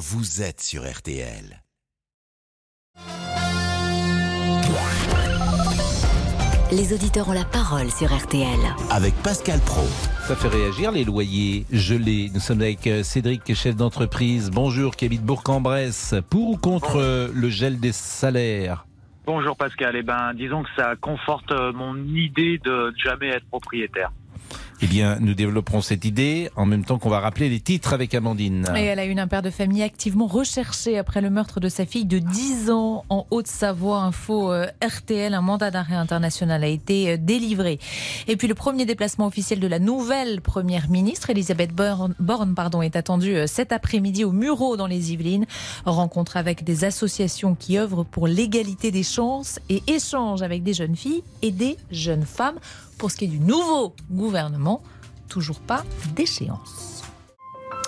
vous êtes sur RTL. Les auditeurs ont la parole sur RTL. Avec Pascal Pro. Ça fait réagir les loyers gelés. Nous sommes avec euh, Cédric, chef d'entreprise. Bonjour, qui habite Bourg-en-Bresse. Pour ou contre euh, le gel des salaires? Bonjour Pascal, eh ben, disons que ça conforte euh, mon idée de jamais être propriétaire. Eh bien, nous développerons cette idée en même temps qu'on va rappeler les titres avec Amandine. Et elle a une un père de famille activement recherché après le meurtre de sa fille de 10 ans en Haute-Savoie. Info euh, RTL, un mandat d'arrêt international a été euh, délivré. Et puis le premier déplacement officiel de la nouvelle première ministre, Elisabeth Borne, pardon, est attendu euh, cet après-midi au Murau dans les Yvelines. Rencontre avec des associations qui œuvrent pour l'égalité des chances et échange avec des jeunes filles et des jeunes femmes pour ce qui est du nouveau gouvernement, toujours pas d'échéance.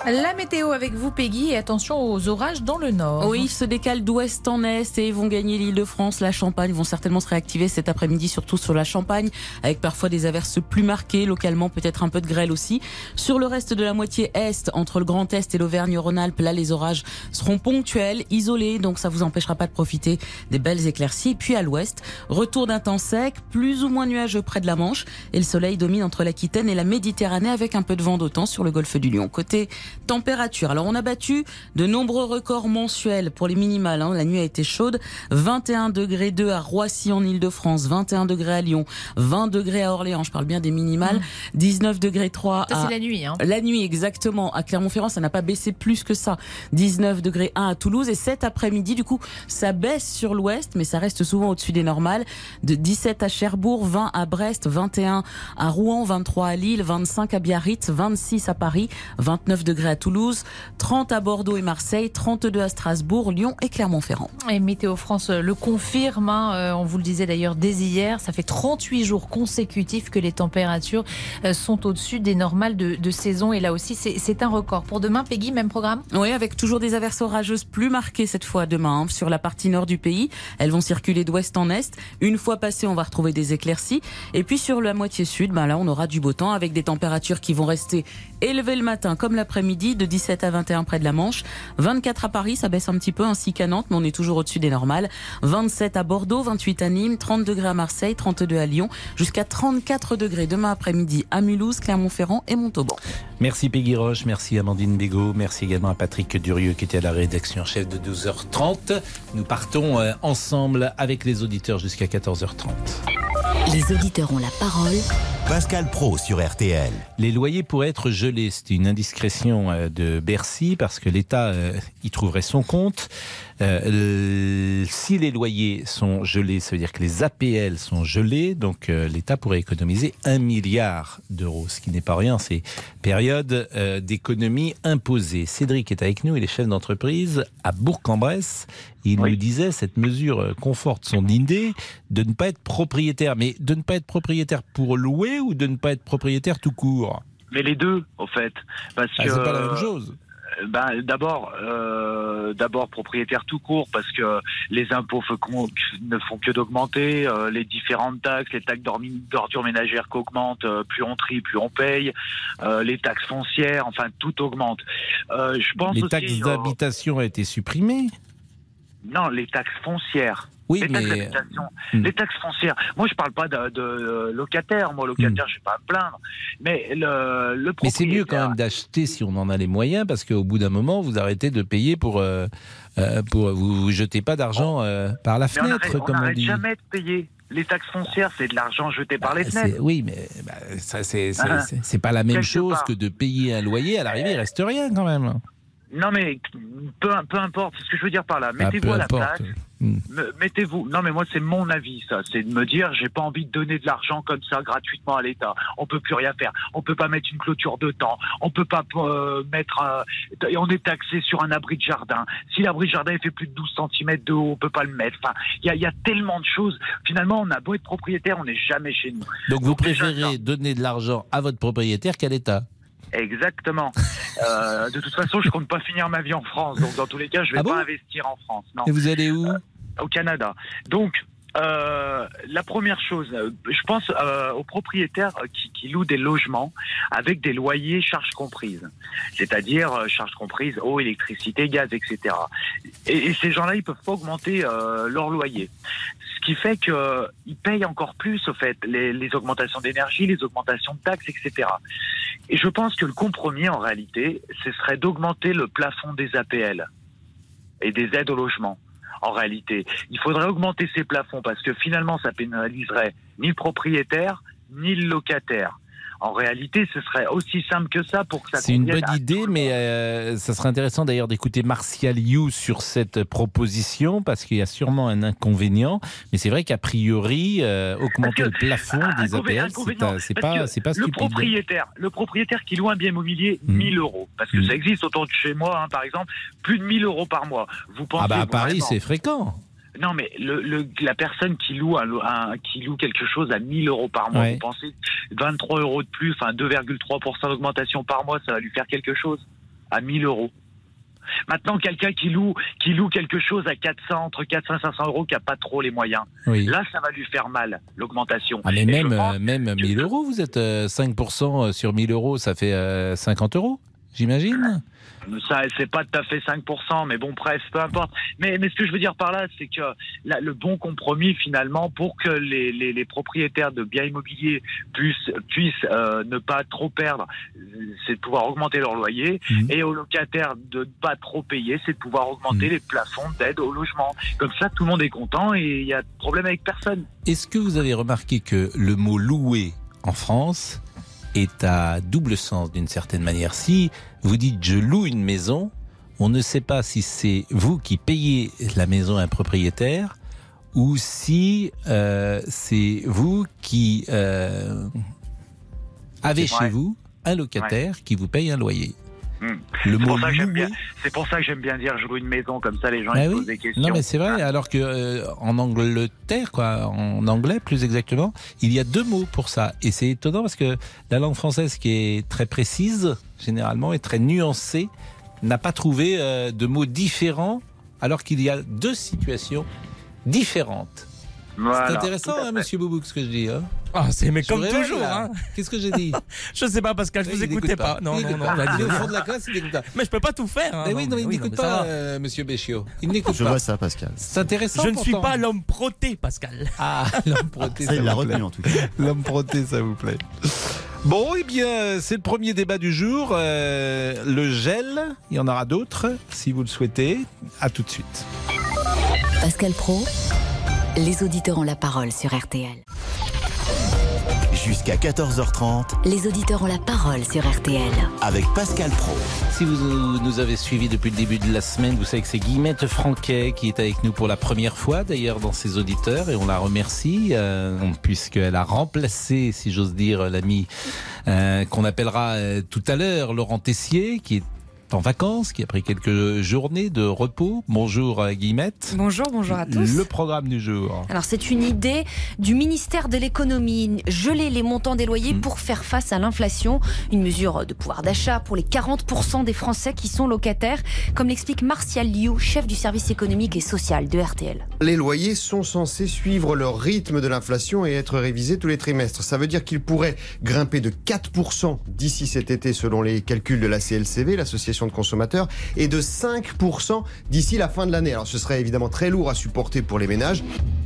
La météo avec vous, Peggy, et attention aux orages dans le nord. Oui, ils se décalent d'ouest en est et vont gagner l'île de France. La Champagne vont certainement se réactiver cet après-midi, surtout sur la Champagne, avec parfois des averses plus marquées, localement peut-être un peu de grêle aussi. Sur le reste de la moitié est, entre le Grand Est et l'Auvergne-Rhône-Alpes, là les orages seront ponctuels, isolés, donc ça vous empêchera pas de profiter des belles éclaircies. Puis à l'ouest, retour d'un temps sec, plus ou moins nuageux près de la Manche, et le soleil domine entre l'Aquitaine et la Méditerranée avec un peu de vent d'autant sur le golfe du Lion. Côté Température. Alors on a battu de nombreux records mensuels pour les minimales. Hein. La nuit a été chaude. 21 degrés 2 à Roissy en Ile-de-France, 21 degrés à Lyon, 20 degrés à Orléans. Je parle bien des minimales. 19 degrés 3 Ça, à... c'est la nuit. Hein. La nuit, exactement. À Clermont-Ferrand, ça n'a pas baissé plus que ça. 19 degrés 1 à Toulouse. Et cet après-midi, du coup, ça baisse sur l'ouest, mais ça reste souvent au-dessus des normales. De 17 à Cherbourg, 20 à Brest, 21 à Rouen, 23 à Lille, 25 à Biarritz, 26 à Paris, 29 degrés à Toulouse, 30 à Bordeaux et Marseille, 32 à Strasbourg, Lyon et Clermont-Ferrand. Et Météo France le confirme, hein, euh, on vous le disait d'ailleurs dès hier, ça fait 38 jours consécutifs que les températures euh, sont au-dessus des normales de, de saison. Et là aussi, c'est c'est un record. Pour demain, Peggy, même programme? Oui, avec toujours des averses orageuses plus marquées cette fois demain hein, sur la partie nord du pays. Elles vont circuler d'ouest en est. Une fois passées, on va retrouver des éclaircies. Et puis sur la moitié sud, ben là, on aura du beau temps avec des températures qui vont rester élevées le matin comme l'après-midi, de 17 à 21 près de la Manche. 24 à Paris, ça baisse un petit peu, ainsi qu'à Nantes, mais on est toujours au-dessus des normales. 27 à Bordeaux, 28 à Nîmes, 30 degrés à Marseille, 32 à Lyon, jusqu'à 34 degrés demain après-midi à Mulhouse, Clermont-Ferrand et Montauban. Merci Peggy Roche, merci Amandine Bégaud, merci également à Patrick Durieux qui était à la rédaction en chef de 12h30. Nous partons euh, ensemble avec les auditeurs jusqu'à 14h30. Les auditeurs ont la parole. Pascal Pro sur RTL. Les loyers pourraient être gelés. C'est une indiscrétion euh, de Bercy parce que l'État euh, y trouverait son compte. Euh, si les loyers sont gelés, ça veut dire que les APL sont gelés, donc euh, l'État pourrait économiser un milliard d'euros, ce qui n'est pas rien. C'est période euh, d'économie imposée. Cédric est avec nous, il est chef d'entreprise à Bourg-en-Bresse. Il Oui. nous disait cette mesure conforte son idée de ne pas être propriétaire, mais de ne pas être propriétaire pour louer ou de ne pas être propriétaire tout court? Mais les deux, au fait. Parce Ah, que, c'est pas la même chose. euh, ben, d'abord, euh, d'abord propriétaire tout court, parce que les impôts ne font que d'augmenter, euh, les différentes taxes, les taxes d'ordures ménagères qu'augmentent, euh, plus on trie, plus on paye, euh, les taxes foncières, enfin tout augmente. Euh, je pense Les aussi, taxes d'habitation ont été supprimées. non, les taxes foncières. Oui, les taxes mais d'habitation, Hmm. les taxes foncières. Moi, je parle pas de, de, euh, locataire. Moi, locataire, je vais pas me plaindre. Mais le, le Hmm. Mais c'est mieux quand même d'acheter si on en a les moyens, parce qu'au bout d'un moment, vous arrêtez de payer pour. euh, euh, pour vous, vous jetez pas d'argent euh, par la Mais fenêtre, on comme on dit. jamais de payer. Les taxes foncières, c'est de l'argent jeté par les Bah, fenêtres. oui, mais bah, ça, c'est c'est- Ah. pas la même chose part. que de payer un loyer. À l'arrivée, il reste rien quand même. Non, mais peu, peu importe. C'est ce que je veux dire par là. Bah, Mettez-vous à la importe. place. Me- Mettez-vous. Non, mais moi, c'est mon avis, ça. C'est de me dire, j'ai pas envie de donner de l'argent comme ça gratuitement à l'État. On peut plus rien faire. On peut pas mettre une clôture de temps. On peut pas euh, mettre. euh, et on est taxé sur un abri de jardin. Si l'abri de jardin il fait plus de 12 cm de haut, on peut pas le mettre. Enfin, il y y a tellement de choses. Finalement, on a beau être propriétaire, on n'est jamais chez nous. Donc vous Donc, préférez donner de l'argent à votre propriétaire qu'à l'État Exactement. Euh, de toute façon, je compte pas finir ma vie en France. Donc, dans tous les cas, je vais Ah pas investir en France. Non. Et vous allez où? Au Canada. Donc, euh, la première chose, euh, je pense euh, aux propriétaires qui, qui, louent des logements avec des loyers charges comprises, c'est-à-dire euh, charges comprises eau, électricité, gaz, etc. Et, ces gens-là, ils peuvent pas augmenter euh, leur loyer, ce qui fait qu'ils payent encore plus, au fait, les, les augmentations d'énergie, les augmentations de taxes, etc. Et je pense que le compromis, en réalité, ce serait d'augmenter le plafond des APL et des aides au logement en réalité. Il faudrait augmenter ces plafonds parce que finalement, ça pénaliserait ni le propriétaire, ni le locataire. En réalité, ce serait aussi simple que ça pour que ça. C'est une bonne idée, mais euh, ça serait intéressant d'ailleurs d'écouter Martial You sur cette proposition parce qu'il y a sûrement un inconvénient. Mais c'est vrai qu'a priori, euh, augmenter que, le plafond des APL, c'est pas, c'est pas le stupide. Propriétaire, le propriétaire qui loue un bien immobilier, mmh. 1000 euros, parce que mmh. ça existe autour de chez moi, hein, par exemple, plus de 1000 euros par mois. Vous pensez ah bah à Paris, c'est fréquent. Non, mais le, le, la personne qui loue, un, un, qui loue quelque chose à 1000 euros par mois, ouais. vous pensez 23 euros de plus, enfin 2,3% d'augmentation par mois, ça va lui faire quelque chose à 1000 euros. Maintenant, quelqu'un qui loue, qui loue quelque chose à 400, entre 400 et 500 euros, qui n'a pas trop les moyens, oui. là, ça va lui faire mal, l'augmentation. Ah, mais même, pense, même 1000 euros, vous êtes euh, 5% sur 1000 euros, ça fait euh, 50 euros, j'imagine ça, c'est pas tout à fait 5%, mais bon, bref, peu importe. Mais, mais ce que je veux dire par là, c'est que le bon compromis, finalement, pour que les, les, les propriétaires de biens immobiliers puissent, puissent euh, ne pas trop perdre, c'est de pouvoir augmenter leur loyer, mmh. et aux locataires de ne pas trop payer, c'est de pouvoir augmenter mmh. les plafonds d'aide au logement. Comme ça, tout le monde est content et il y a de problème avec personne. Est-ce que vous avez remarqué que le mot louer en France est à double sens d'une certaine manière. Si vous dites je loue une maison, on ne sait pas si c'est vous qui payez la maison à un propriétaire ou si euh, c'est vous qui euh, avez chez vous un locataire ouais. qui vous paye un loyer. Mmh. Le c'est, pour ça que j'aime bien, c'est pour ça que j'aime bien dire je loue une maison comme ça les gens ah ils oui. posent des questions. Non mais c'est vrai alors que euh, en Angleterre quoi en anglais plus exactement il y a deux mots pour ça et c'est étonnant parce que la langue française qui est très précise généralement et très nuancée n'a pas trouvé euh, de mots différents alors qu'il y a deux situations différentes. Voilà, c'est intéressant, hein, monsieur Boubouk, ce que je dis. Hein ah, c'est mais je comme toujours. Hein. Qu'est-ce que j'ai dit Je sais pas, Pascal, je vous écoutais pas. pas. Non, il non, non. Pas. Il est au fond de la classe, il n'écoute pas. Mais je peux pas tout faire. Hein. Mais oui, non, il oui, n'écoute pas, euh, monsieur Béchiot. Il n'écoute je pas. vois ça, Pascal. C'est intéressant. Je ne suis pas l'homme proté, Pascal. Ah, l'homme proté, ça, ça il l'a retenu en tout cas. L'homme proté, ça vous plaît. Bon, eh bien, c'est le premier débat du jour. Euh, le gel, il y en aura d'autres, si vous le souhaitez. À tout de suite. Pascal Pro, les auditeurs ont la parole sur RTL. Jusqu'à 14h30, les auditeurs ont la parole sur RTL. Avec Pascal Pro. Si vous nous avez suivis depuis le début de la semaine, vous savez que c'est Guillemette Franquet qui est avec nous pour la première fois, d'ailleurs, dans ses auditeurs, et on la remercie, euh, puisqu'elle a remplacé, si j'ose dire, l'ami euh, qu'on appellera euh, tout à l'heure, Laurent Tessier, qui est en vacances, qui a pris quelques journées de repos. Bonjour Guillemette. Bonjour, bonjour à tous. Le programme du jour. Alors c'est une idée du ministère de l'économie, geler les montants des loyers mmh. pour faire face à l'inflation, une mesure de pouvoir d'achat pour les 40% des Français qui sont locataires, comme l'explique Martial Liu, chef du service économique et social de RTL. Les loyers sont censés suivre le rythme de l'inflation et être révisés tous les trimestres. Ça veut dire qu'ils pourraient grimper de 4% d'ici cet été selon les calculs de la CLCV, l'association de consommateurs et de 5% d'ici la fin de l'année. Alors ce serait évidemment très lourd à supporter pour les ménages.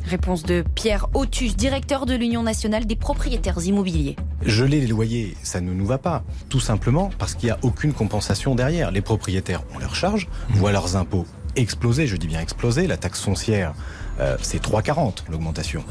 Réponse de Pierre Autus, directeur de l'Union nationale des propriétaires immobiliers. Geler les loyers, ça ne nous va pas. Tout simplement parce qu'il n'y a aucune compensation derrière. Les propriétaires ont leurs charges, voient leurs impôts exploser, je dis bien exploser. La taxe foncière, euh, c'est 3,40 l'augmentation.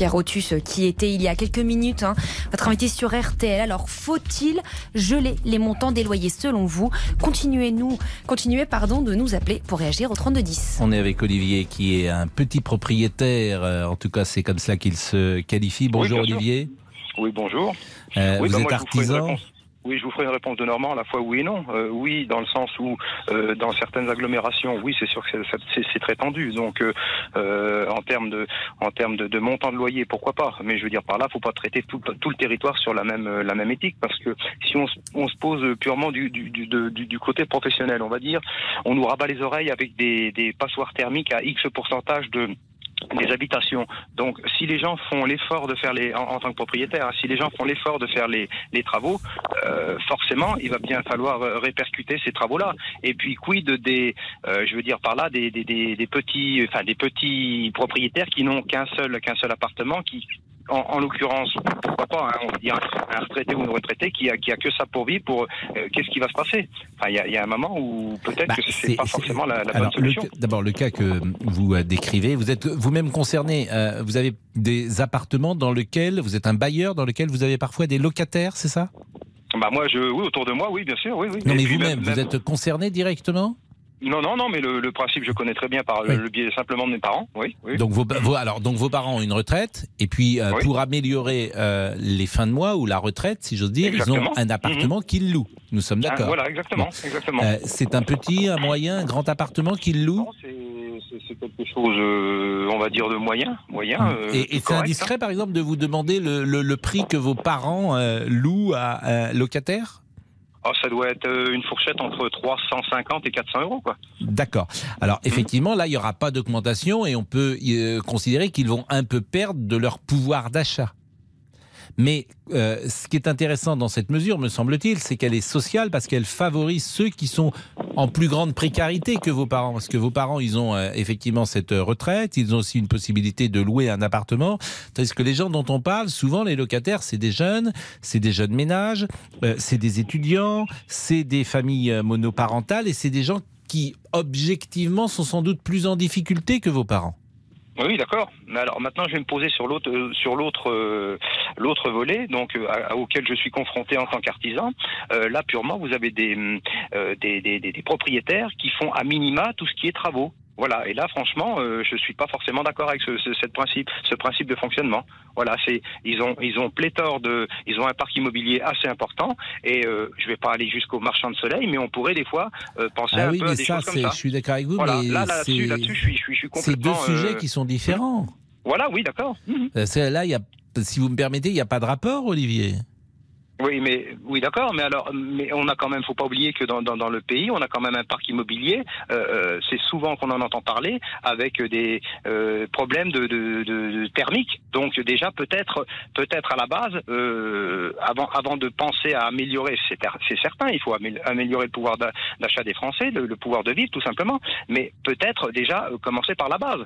Pierre Autus, qui était il y a quelques minutes hein, votre invité sur RTL. Alors, faut-il geler les montants des loyers selon vous? Continuez, nous, continuez pardon, de nous appeler pour réagir au 3210. On est avec Olivier, qui est un petit propriétaire. Euh, En tout cas, c'est comme ça qu'il se qualifie. Bonjour oui, Olivier. Oui, bonjour. Euh, oui, vous bah êtes moi, artisan oui, je vous ferai une réponse de Normand à la fois oui et non. Euh, oui, dans le sens où euh, dans certaines agglomérations, oui, c'est sûr que c'est très tendu. Donc, euh, en termes de en termes de, de, montant de loyer, pourquoi pas Mais je veux dire par là, faut pas traiter tout, le territoire sur la même la même éthique, parce que si on, on se pose purement du du, du, du, du, côté professionnel, on va dire, on nous rabat les oreilles avec des, des passoires thermiques à X pourcentage de des habitations. Donc, si les gens font l'effort de faire les, en, tant que propriétaire, hein, si les gens font l'effort de faire les, les travaux, euh, forcément, il va bien falloir euh, répercuter ces travaux-là. Et puis, quid des, euh, je veux dire par là, des, des, des, des petits, enfin, des petits propriétaires qui n'ont qu'un seul, qu'un seul appartement, qui, en, en l'occurrence, pourquoi pas, hein, on va dire un retraité ou une retraitée qui a, qui a que ça pour vivre, pour euh, qu'est-ce qui va se passer? Enfin, il y a, il y a un moment où peut-être Bah, que c'est pas forcément la, Alors, solution. d'abord, le cas que vous euh, décrivez, vous êtes vous-même concerné. euh, vous avez des appartements dans lesquels vous êtes un bailleur, dans lequel vous avez parfois des locataires, c'est ça? Bah moi, je, oui, autour de moi, oui, bien sûr, oui, oui. Non, mais vous-même, même- vous êtes concerné directement? Non, non, non, mais le, le principe, je connais très bien par le, Oui. le biais simplement de mes parents, oui, oui. Donc vos, vos- alors donc vos parents ont une retraite et puis euh, Oui. pour améliorer euh, les fins de mois ou la retraite, si j'ose dire, ils ont un appartement qu'ils louent. Nous sommes Ah, d'accord. voilà, exactement, Bon. exactement. Euh, c'est un petit, un moyen, un grand appartement qu'ils louent? C'est- quelque chose, euh, on va dire, de moyen, moyen. euh, Hum. Et, et c'est indiscret, par exemple, de vous demander le, le- le prix que vos parents euh, louent à un locataire? Ah, ça doit être euh, une fourchette entre 350 et 400 euros, quoi. D'accord. Alors effectivement, là, il n'y aura pas d'augmentation et on peut euh, considérer qu'ils vont un peu perdre de leur pouvoir d'achat. Mais euh, ce qui est intéressant dans cette mesure, me semble-t-il, c'est qu'elle est sociale parce qu'elle favorise ceux qui sont en plus grande précarité que vos parents. Parce que vos parents, ils ont euh, effectivement cette euh, retraite, ils ont aussi une possibilité de louer un appartement. Tandis que les gens dont on parle, souvent les locataires, c'est des jeunes, c'est des jeunes ménages, euh, c'est des étudiants, c'est des familles euh, monoparentales et c'est des gens qui, objectivement, sont sans doute plus en difficulté que vos parents. Oui, d'accord. Mais alors maintenant, je vais me poser sur l'autre, euh, sur l'autre, euh, l'autre volet, donc euh, auquel je suis confronté en tant qu'artisan. Euh, là, purement, vous avez des, des- des propriétaires qui font à minima tout ce qui est travaux. Voilà. Et là, franchement, euh, je suis pas forcément d'accord avec ce, ce, cette principe, ce principe de fonctionnement. Voilà, c'est ils ont ils ont pléthore de, ils ont un parc immobilier assez important. Et euh, je vais pas aller jusqu'au marchand de soleil, mais on pourrait des fois euh, penser Ah un oui, peu à mais des ça, choses comme ça. je suis d'accord avec vous, Voilà. mais Là, là-dessus, c'est, là-dessus, je suis, je suis, je suis c'est deux complètement. sujets euh, qui sont différents. Voilà, oui, d'accord. Mhm. Euh, Là, il y a, si vous me permettez, il n'y a pas de rapport, Olivier. Oui, mais oui, d'accord, mais alors, mais on a quand même, faut pas oublier que dans, dans, dans le pays, on a quand même un parc immobilier. euh, euh, c'est souvent qu'on en entend parler avec des euh, problèmes de, de, de, de thermique. Donc déjà, peut-être, peut-être à la base, euh, avant, avant de penser à améliorer, c'est certain, il faut amé- améliorer le pouvoir d'a- d'achat des Français, le, le pouvoir de vivre, tout simplement. Mais peut-être déjà euh, commencer par la base.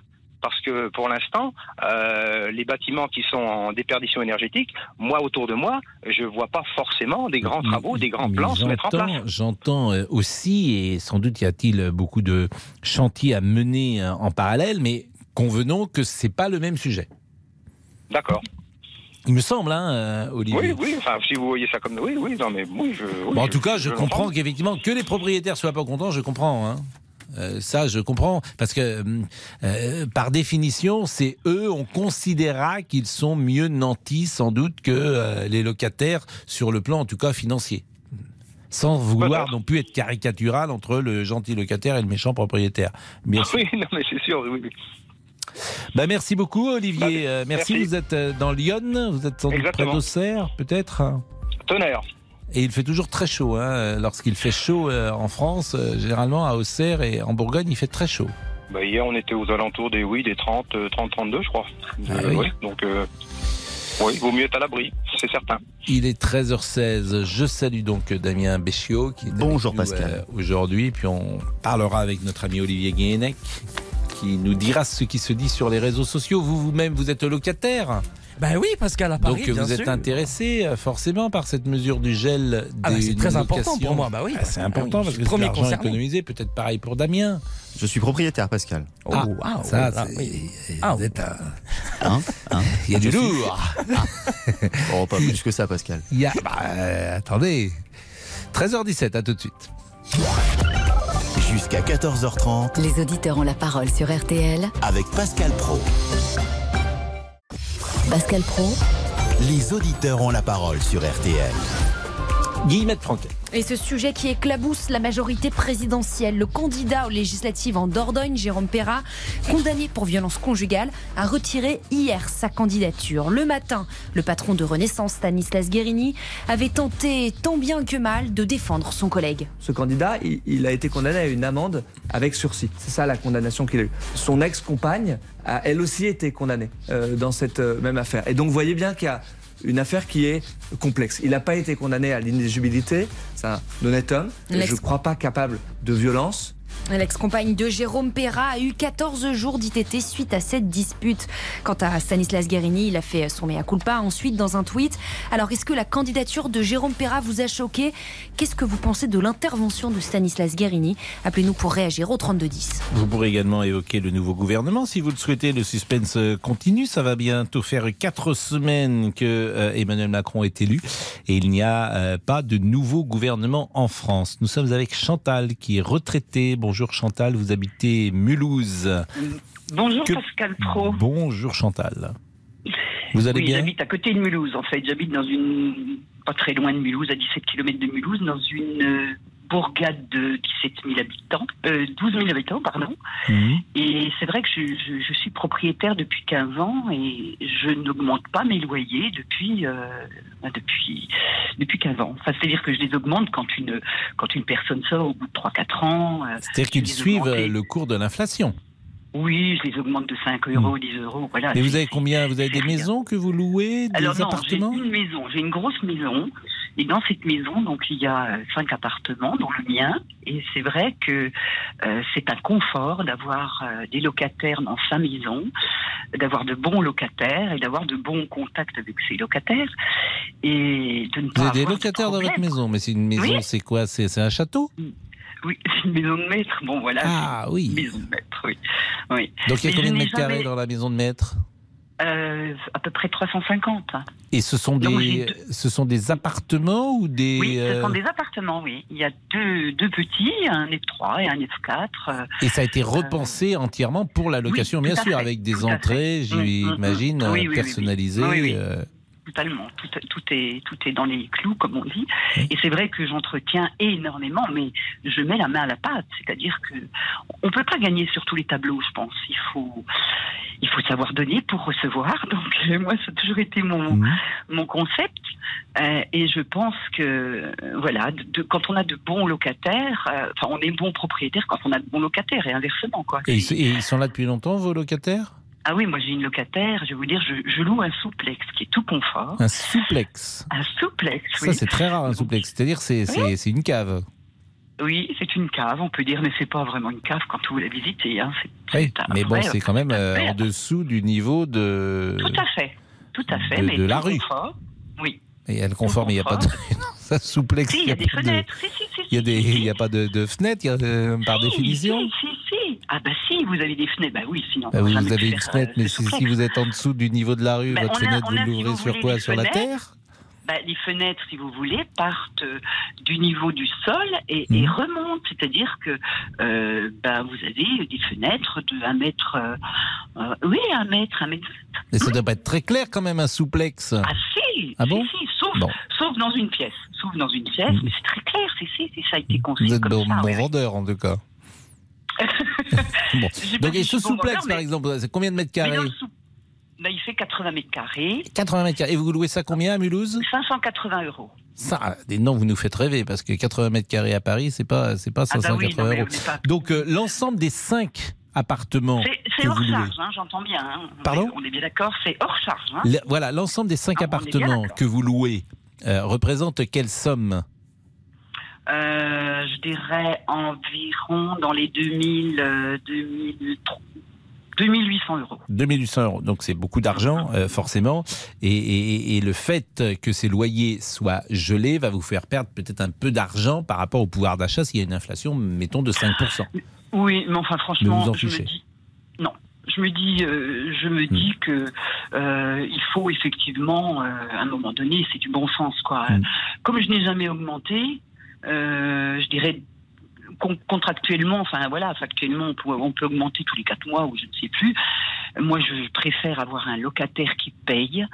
Parce que pour l'instant, euh, les bâtiments qui sont en déperdition énergétique, moi autour de moi, je vois pas forcément des grands travaux, des grands plans se mettre en place. J'entends euh, aussi, et sans doute y a-t-il beaucoup de chantiers à mener euh, en parallèle, mais convenons que c'est pas le même sujet. D'accord. Il me semble, hein, Olivier. Oui, oui. Enfin, si vous voyez ça comme oui, oui, non, mais oui, je. oui, Bon, en je- tout cas, je, je comprends qu'effectivement, que les propriétaires soient pas contents, je comprends. hein. Euh, ça, je comprends. Parce que, hum, euh, par définition, c'est eux, on considérera qu'ils sont mieux nantis, sans doute, que euh, les locataires, sur le plan, en tout cas, financier. Sans vouloir non plus être caricatural entre le gentil locataire et le méchant propriétaire. Bien sûr. Oui, non, mais c'est sûr. Oui, oui. Bah, merci beaucoup, Olivier. Euh, merci. merci. Vous êtes euh, dans Lyon, vous êtes sans doute près d'Auxerre, peut-être? Tonnerre. Et il fait toujours très chaud. Hein. Lorsqu'il fait chaud euh, en France, euh, généralement à Auxerre et en Bourgogne, il fait très chaud. Bah, hier, on était aux alentours des oui, des 30, euh, 30, 32, je crois. Ah Euh, oui. ouais, donc, euh, oui, il vaut mieux être à l'abri, c'est certain. Il est 13h16. Je salue donc Damien Béchiot qui est Bonjour, Pascal. euh, aujourd'hui. Puis on parlera avec notre ami Olivier Guénec qui nous dira ce qui se dit sur les réseaux sociaux. Vous vous-même, vous êtes locataire. Ben oui, Pascal, à Paris, donc bien vous êtes sûr. intéressé euh, forcément par cette mesure du gel des Ah bah, c'est très important pour moi, bah oui. Ah, c'est Ah important oui, parce je que c'est premier économisé. Peut-être pareil pour Damien. Je suis propriétaire, Pascal. Oh, Ah, waouh, ça, ah, oui. vous Ah, êtes un- Hein Hein Il y a du Je suis- lourd. Oh, pas plus que ça, Pascal. Il y a. bah, euh, attendez. 13h17, à tout de suite. Jusqu'à 14h30 Les auditeurs ont la parole sur RTL. avec Pascal Pro. Pascal Pro, Les auditeurs ont la parole sur RTL. Guillemette Franquet Et ce sujet qui éclabousse la majorité présidentielle, le candidat aux législatives en Dordogne, Jérôme Perra, condamné pour violence conjugale, a retiré hier sa candidature. Le matin, le patron de Renaissance, Stanislas Guérini, avait tenté tant bien que mal de défendre son collègue. Ce candidat, il, a été condamné à une amende avec sursis. C'est ça la condamnation qu'il a eue. Son ex-compagne a elle aussi été condamnée euh, dans cette euh, même affaire. Et donc vous voyez bien qu'il y a une affaire qui est complexe. Il n'a pas été condamné à l'inéligibilité, c'est un honnête homme, je ne crois pas capable de violence. L'ex-compagne de Jérôme Perra a eu 14 jours d'ITT suite à cette dispute. Quant à Stanislas Guérini, il a fait son mea culpa ensuite dans un tweet. Alors, est-ce que la candidature de Jérôme Perra vous a choqué? Qu'est-ce que vous pensez de l'intervention de Stanislas Guérini? Appelez-nous pour réagir au 3210. Vous pourrez également évoquer le nouveau gouvernement si vous le souhaitez. Le suspense continue. Ça va bientôt faire quatre semaines que euh, Emmanuel Macron est élu et il n'y a euh, pas de nouveau gouvernement en France. Nous sommes avec Chantal qui est retraitée. Chantal, vous habitez Mulhouse. Bonjour Que- Pascal Pro. Bonjour Chantal. Vous allez oui, bien j'habite à côté de Mulhouse. En fait, j'habite dans une pas très loin de Mulhouse, à 17 km de Mulhouse, dans une euh, bourgade de 17 000 habitants, euh, 12 000 habitants, pardon. Mhm. Et c'est vrai que je, je- je suis propriétaire depuis 15 ans et je n'augmente pas mes loyers depuis euh, depuis depuis 15 ans. Enfin, c'est-à-dire que je les augmente quand une quand une personne sort au bout de 3-4 ans. euh, C'est-à-dire qu'ils suivent euh, le cours de l'inflation. Oui, je les augmente de 5 euros, 10 euros, voilà. Mais vous avez combien Vous avez des maisons que vous louez Des Alors non, j'ai une maison, j'ai une grosse maison. Et dans cette maison, donc il y a cinq appartements, dont le mien. Et c'est vrai que euh, c'est un confort d'avoir euh, des locataires dans sa maison, d'avoir de bons locataires et d'avoir de bons contacts avec ces locataires. Et de ne Vous pas avez des de locataires dans votre maison, mais c'est une maison, Oui. c'est quoi? C'est c'est un château? Oui, c'est une maison de maître. Bon, voilà. Ah oui. Une maison de maître, oui. oui. Donc il y a Mais combien de mètres carrés dans la maison de maître Euh, à peu près 350. Et ce sont des, ce sont des appartements ou des Oui, ce euh, sont des appartements, oui. Il y a deux, deux petits, un F3 et un F4. euh, et ça a été repensé entièrement pour la location, oui, bien sûr, fait, avec des entrées, Mm, mm, mm. j'imagine, oui, oui. personnalisées. Totalement, tout, tout est tout est dans les clous comme on dit. Et c'est vrai que j'entretiens énormément, mais je mets la main à la pâte, c'est-à-dire que on peut pas gagner sur tous les tableaux, je pense. Il faut il faut savoir donner pour recevoir. Donc euh, moi, ça a toujours été mon Mhm. mon concept. Euh, et je pense que voilà, de, de- quand on a de bons locataires, euh, enfin on est bon propriétaire quand on a de bons locataires et inversement quoi. Et ils sont là depuis longtemps, vos locataires? Ah oui, moi j'ai une locataire, je vais vous dire, je, je loue un souplex qui est tout confort. Un souplex. Un souplex, Ça, oui. c'est très rare, un souplex. C'est-à-dire, c'est c'est- c'est une cave. Oui, c'est une cave, on peut dire, mais c'est pas vraiment une cave quand vous la visitez. Hein. Oui, mais bon, c'est quand même euh, en dessous du niveau de. Tout à fait, tout à fait, de- mais de la rue. confort. Oui. Et il y a le confort, mais il n'y a pas de. ça, souplex. Si, il y a des de- fenêtres. Si, si, Il y a, des, si, il y a pas de, de fenêtres, euh, par définition. Si, si, si. Ah bah si, vous avez des fenêtres. Bah oui, sinon. Bah, vous, avez une fenêtre, euh, mais si, vous êtes en dessous du niveau de la rue, Ben, votre a- fenêtre, vous si l'ouvrez sur quoi Sur la terre? Bah, les fenêtres, si vous voulez, partent euh, du niveau du sol et, Mhm. et remontent. C'est-à-dire que euh, bah, vous avez des fenêtres de 1 mètre. euh, oui, 1 mètre, 1 mètre. Mais ça doit pas être très clair quand même, un souplex. Ah si, Ah bon? si, sauf, Bon. sauf dans une pièce. Sauf dans une pièce, Mhm. mais c'est très clair, c'est ça a été conçu Vous êtes comme bon, ça. bon oui. vendeur en tout cas. bon. Donc, et ce vendeur, par mais- exemple, c'est combien de mètres carrés bah, il fait 80 mètres carrés, 80 mètres carrés. Et vous louez ça combien à Mulhouse? 580 euros. Ça, noms, vous nous faites rêver parce que 80 mètres carrés à Paris, c'est pas, c'est pas Ah bah 580 oui, non, mais euros. pas- Donc, euh, l'ensemble des cinq appartements C'est hors vous louez. charge, hein, j'entends bien. hein. On Pardon? On est bien d'accord, c'est hors charge. hein. Voilà, l'ensemble des cinq Ah, appartements que vous louez euh, représente quelle somme? Euh, je dirais environ dans les 2000, euh, 2000, 2800 euros. 2800 euros. Donc c'est beaucoup d'argent, euh, forcément. Et, et- et le fait que ces loyers soient gelés va vous faire perdre peut-être un peu d'argent par rapport au pouvoir d'achat s'il y a une inflation, mettons, de 5%. Oui, mais enfin Mais franchement, vous en je me dis non. Je me dis, euh, je me dis Hmm. que euh, il faut effectivement, à un moment donné, c'est du bon sens, quoi. Mm. Comme je n'ai jamais augmenté, je dirais con- contractuellement, enfin voilà, factuellement, on peut, on peut augmenter tous les quatre mois ou je ne sais plus. Moi, je préfère avoir un locataire qui paye,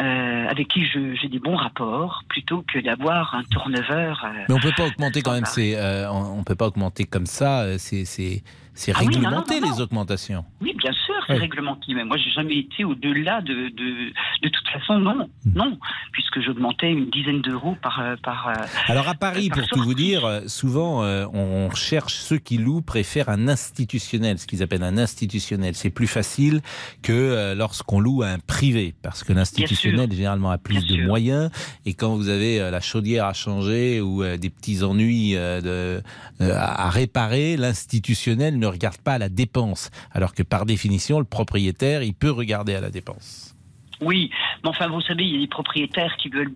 euh, avec qui j'ai des bons rapports, plutôt que d'avoir un turnover. euh, Mais on peut pas augmenter quand même. C'est, euh, on on peut pas augmenter comme ça. euh, C'est, c'est, Ah oui, non, non, réglementé non, les augmentations. Oui, bien sûr, c'est Ouais. réglementé. Mais moi, j'ai jamais été au-delà de, de. De toute façon, non, Hmm. non, puisque j'augmentais une dizaine d'euros par euh, par. euh, Alors à Paris, par pour tout vous dire, euh, souvent on cherche ceux qui louent préfèrent un institutionnel, ce qu'ils appellent un institutionnel. C'est plus facile que lorsqu'on loue à un privé, parce que l'institutionnel généralement a plus de moyens. Et quand vous avez la chaudière à changer ou des petits ennuis de, à réparer, l'institutionnel ne regarde pas à la dépense, alors que par définition, le propriétaire, il peut regarder à la dépense. Oui, mais enfin, vous savez, il y a des propriétaires qui veulent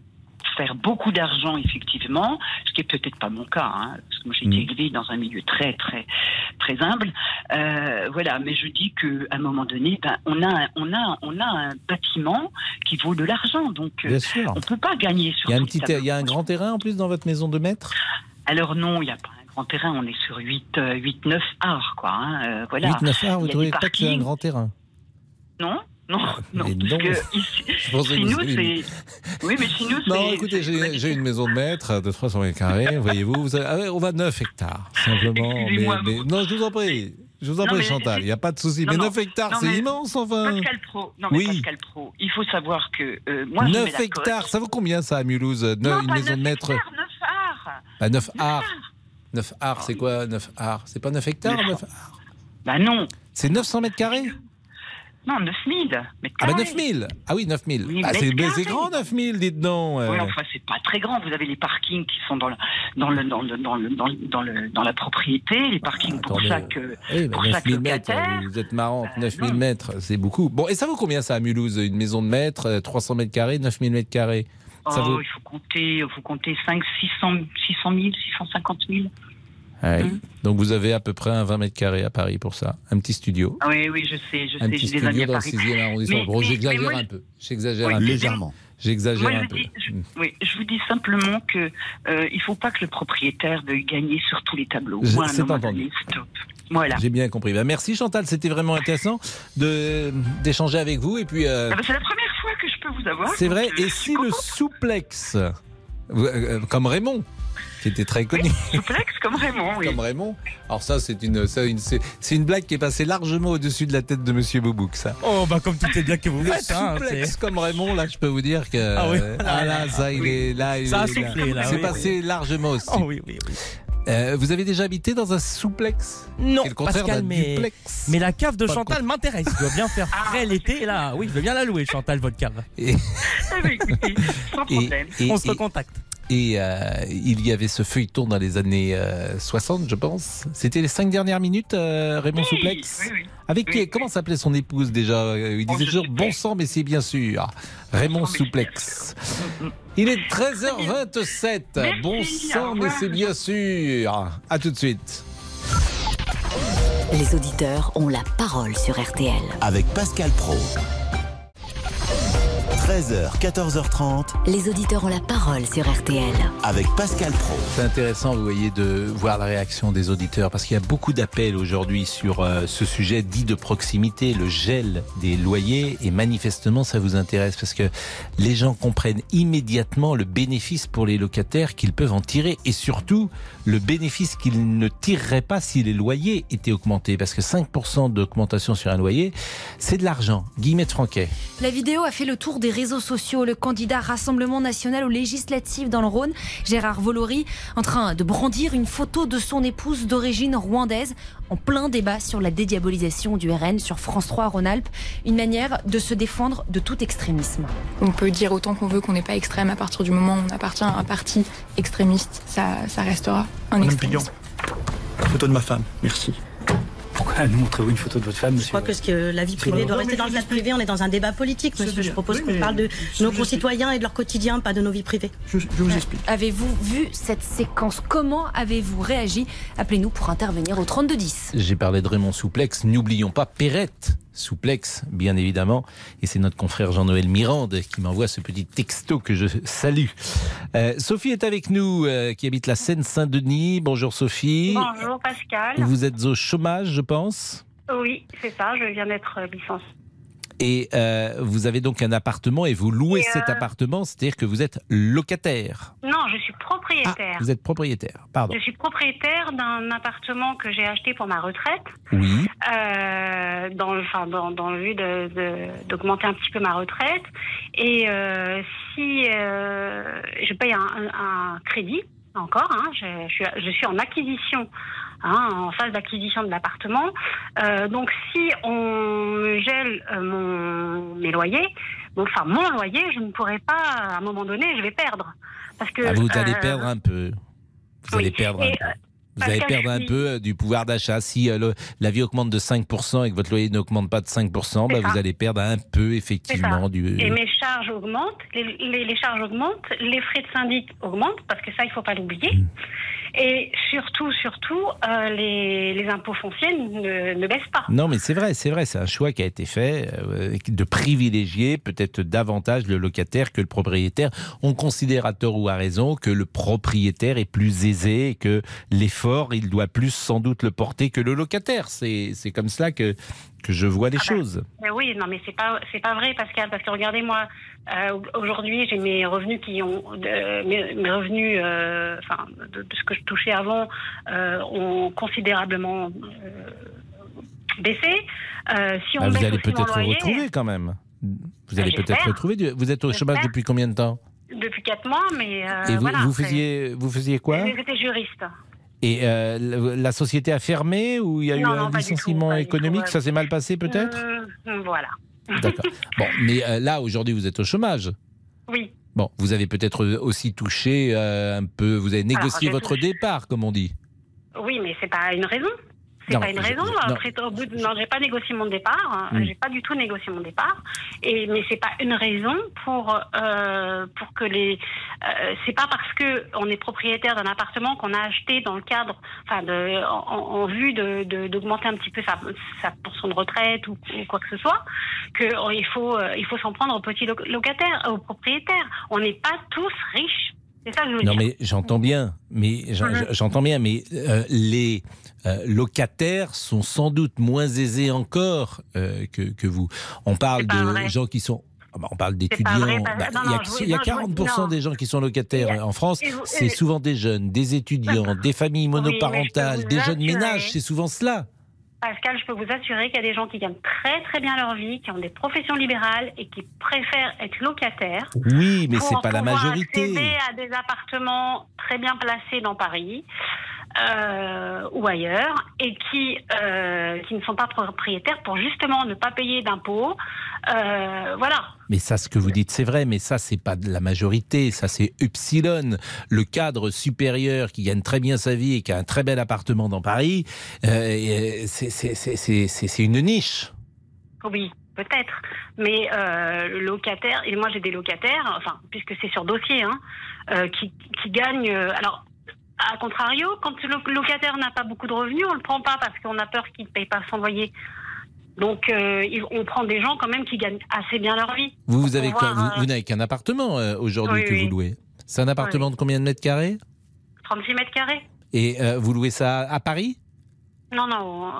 faire beaucoup d'argent, effectivement, ce qui est peut-être pas mon cas, hein, parce que moi j'ai été élevé dans un milieu très, très, très humble. Euh, voilà, mais je dis que à un moment donné, ben, on a, un- on a, on a un bâtiment qui vaut de l'argent, donc euh, on peut pas gagner sur. Il y a un petit, il y a un grand terrain en plus dans votre maison de maître? Alors non, il n'y a pas un grand terrain, on est sur 8, 8 9 arts, quoi. hein, euh, voilà. 8 9 arts, vous a trouvez pas que c'est un grand terrain Non, non, non. mais parce non. que ici, chez nous, c'est. Oui, mais chez nous, c'est. Non, écoutez, j'ai une maison de maître de 300 mètres carrés, voyez-vous. vous avez- ah ouais, on va 9 hectares, simplement. Mais, mais- non, je vous en prie. Je vous en prie, Chantal, il n'y a pas de souci. Mais non. 9 hectares, c'est immense, enfin. Pascal Pro, non mais Oui. Pascal Pro, il faut savoir que euh, moi je mets 9 hectares, ça vaut combien ça à Mulhouse Non, Une pas maison de 9 maître hectares, 9 arts. Bah, 9 arts. 9 arts, c'est quoi 9 arts C'est pas 9 hectares 9 arts Bah non. C'est 900 mètres carrés? Non, 9000 mètres Ah bah carrés. 9000 Ah oui, 9000. Oui, ah, c'est grand 9000, dites donc. euh. Oui, enfin, c'est pas très grand. Vous avez les parkings qui sont dans le, dans le, dans le, dans le, dans le, dans le- dans la propriété, les parkings pour chaque, Oui, bah, pour chaque 9000 mètres, locataire. vous êtes marrante, 9000 mètres, c'est beaucoup. Bon, et ça vaut combien ça à Mulhouse Une maison de maître, euh, 300 mètres carrés, 9000 mètres carrés? Ça Oh, vaut... il faut compter, faut compter 5, 600, 600 000, 650 000. Ah oui. Mmh. Donc vous avez à peu près un 20 mètres carrés à Paris pour ça. Un petit studio. Ah Oui, oui, je sais, je un sais, petit des amis studio à dans le Paris. 6e arrondissement. Mais- Bon, j'exagère un peu. J'exagère Oui, un. Légèrement. J'exagère un je peu. dis, je, oui, je vous dis simplement que euh, il faut pas que le propriétaire veuille gagner sur tous les tableaux. Je- c'est entendu. stop. Voilà. J'ai bien compris. Bah, merci Chantal, c'était vraiment intéressant de d'échanger avec vous. Et puis, euh, Ah bah, c'est la première fois que je vous avoir. c'est vrai. Et si le souplex, euh, euh, comme Raymond, qui était très connu. Souplex comme Raymond, oui. Comme Raymond. Alors ça, c'est une, ça, une- c'est c'est une blague qui est passée largement au-dessus de la tête de Monsieur Boubouk, ça. Oh, bah comme toutes les blagues que vous Le faites. Hein, souplex c'est- comme Raymond, là, je peux vous dire que. Ah oui. ah là, ça, il est là. il Ça a est- soufflé, là, C'est oui, passé largement aussi. Oh oui, oui, oui. Euh, vous avez déjà habité dans un souplex? Non, le contraire Pascal, mais, duplex. mais la cave de Pas Chantal m'intéresse. Il doit bien faire Ah, frais l'été, là. Oui, je veux bien la louer, Chantal, votre cave. Et, écoutez, sans et- On se et- recontacte. Et euh, il y avait ce feuilleton dans les années euh, 60, je pense. C'était les cinq dernières minutes, euh, Raymond Oui, Souplex. oui, oui. Avec qui Oui, Comment s'appelait son épouse déjà Euh, Il disait toujours bon sang, mais c'est bien sûr. Raymond Souplex. Il est 13h27. Merci, bon sang, mais c'est bien sûr. À tout de suite. Les auditeurs ont la parole sur RTL. Avec Pascal Pro. 13h, 14h30. Les auditeurs ont la parole sur RTL. Avec Pascal Pro. C'est intéressant, vous voyez, de voir la réaction des auditeurs, parce qu'il y a beaucoup d'appels aujourd'hui sur euh, ce sujet dit de proximité, le gel des loyers, et manifestement, ça vous intéresse, parce que les gens comprennent immédiatement le bénéfice pour les locataires qu'ils peuvent en tirer, et surtout le bénéfice qu'ils ne tireraient pas si les loyers étaient augmentés, parce que 5% d'augmentation sur un loyer, c'est de l'argent. Guillemette Franquet. La vidéo a fait le tour des réseaux sociaux. Le candidat Rassemblement national aux législatives dans le Rhône, Gérard Volory, en train de brandir une photo de son épouse d'origine rwandaise en plein débat sur la dédiabolisation du RN sur France 3 Rhône-Alpes. Une manière de se défendre de tout extrémisme. On peut dire autant qu'on veut qu'on n'est pas extrême à partir du moment où on appartient à un parti extrémiste. Ça, ça restera un Madame extrémisme. Photo de ma femme, merci. Pourquoi nous montrez-vous une photo de votre femme, Je crois que, ce que la vie privée doit rester dans le cadre privé. On est dans un débat politique, monsieur. Je propose qu'on parle de nos concitoyens et de leur quotidien, pas de nos vies privées. Je, vous explique. Avez-vous vu cette séquence? Comment avez-vous réagi? Appelez-nous pour intervenir au 3210. J'ai parlé de Raymond Souplex. N'oublions pas Perrette Souplex, bien évidemment. Et c'est notre confrère Jean-Noël Mirande qui m'envoie ce petit texto que je salue. Euh, Sophie est avec nous, euh, qui habite la Seine-Saint-Denis. Bonjour Sophie. Bonjour Pascal. Vous êtes au chômage, je pense? Oui, c'est ça, je viens d'être licenciée. Et euh, vous avez donc un appartement et vous louez Et, cet euh, appartement, c'est-à-dire que vous êtes locataire. Non, je suis propriétaire. Vous êtes propriétaire, pardon. Je suis propriétaire d'un appartement que j'ai acheté pour ma retraite, Oui. euh, dans, le, enfin, dans, dans le but d'augmenter un petit peu ma retraite. Et si je paye un, un- un crédit, encore, hein, je, je suis, je suis en acquisition, hein, en phase d'acquisition de l'appartement. Euh, donc si on gèle euh, mon, mes loyers, donc, enfin mon loyer, je ne pourrai pas, à un moment donné, je vais perdre. Parce que, Ah, vous allez euh, perdre un peu. Vous allez perdre un peu. Vous allez perdre un peu du pouvoir d'achat. Si le- la vie augmente de 5% et que votre loyer n'augmente pas de 5%, bah, vous allez perdre un peu, effectivement, du. Et mes charges augmentent, les, les- les charges augmentent, les frais de syndic augmentent, parce que ça, il ne faut pas l'oublier. Mm. Et surtout, surtout, euh, les, les impôts fonciers ne, ne baissent pas. Non, mais c'est vrai, c'est vrai, c'est un choix qui a été fait euh, de privilégier peut-être davantage le locataire que le propriétaire. On considère à tort ou à raison que le propriétaire est plus aisé et que l'effort, il doit plus sans doute le porter que le locataire. C'est comme cela que, que je vois les choses. Mais oui, non, mais c'est pas c'est pas vrai, Pascal, parce que regardez moi, euh, aujourd'hui j'ai mes revenus qui ont euh, mes, mes revenus, euh, enfin de, de ce que je touchais avant, euh, ont considérablement baissé. Si on Ah, vous allez peut-être retrouver quand même. Vous Ben, allez peut-être retrouver. du- Vous êtes au chômage depuis combien de temps? Depuis quatre mois, mais Et vous, voilà, vous faisiez vous faisiez quoi? J'étais juriste. Et euh, la, société a fermé ou il y a eu Non, un tout, licenciement économique? tout. Ça s'est mal passé peut-être? Hum, voilà. D'accord. Bon, mais euh, là aujourd'hui vous êtes au chômage. Oui. Bon, vous avez peut-être aussi touché euh, un peu, vous avez négocié votre touché- départ, comme on dit. Oui, mais c'est pas une raison. C'est Non, pas une raison. je- non. Après, au bout de- non, j'ai pas négocié mon départ. hein. Mm. J'ai pas du tout négocié mon départ. Et mais c'est pas une raison pour euh, pour que les. euh, c'est pas parce que on est propriétaire d'un appartement qu'on a acheté dans le cadre, enfin, de, en, en vue de de- d'augmenter un petit peu sa, sa pension de retraite ou, ou quoi que ce soit, que oh, il faut euh, il faut s'en prendre aux petits loc- locataires, aux propriétaires. On n'est pas tous riches. C'est ça que je veux Non, dire. mais j'entends bien, mais j'en- Mhm. j'entends bien, mais euh, les euh, locataires sont sans doute moins aisés encore euh, que, que vous. On parle de vrai. gens qui sont. ah bah, on parle d'étudiants. Bah, Il y a- non, je vous- il y a non, je vous- 40% non. des gens qui sont locataires en France. C'est souvent des jeunes, des étudiants, des familles monoparentales, des jeunes ménages. C'est souvent cela. Pascal, je peux vous assurer qu'il y a des gens qui gagnent très très bien leur vie, qui ont des professions libérales et qui préfèrent être locataires. Oui, mais c'est pas la majorité. accéder à des appartements très bien placés dans Paris euh, ou ailleurs et qui euh, qui ne sont pas propriétaires pour justement ne pas payer d'impôts. Euh, voilà. Mais ça, ce que vous dites, c'est vrai, mais ça, c'est pas de la majorité, ça, c'est Upsilon, le cadre supérieur qui gagne très bien sa vie et qui a un très bel appartement dans Paris. c'est- une niche. Oui, peut-être. Mais euh, le locataire, et moi j'ai des locataires, enfin, puisque c'est sur dossier, hein, euh, qui, qui gagnent. euh, alors, à contrario, quand le locataire n'a pas beaucoup de revenus, on ne le prend pas parce qu'on a peur qu'il ne paye pas son loyer. Donc, euh, on prend des gens quand même qui gagnent assez bien leur vie. Vous, vous euh, n'avez qu'un appartement euh, aujourd'hui Oui, que oui. vous louez. C'est un appartement de combien de mètres carrés 36 mètres carrés Et euh, vous louez ça à Paris Non, non,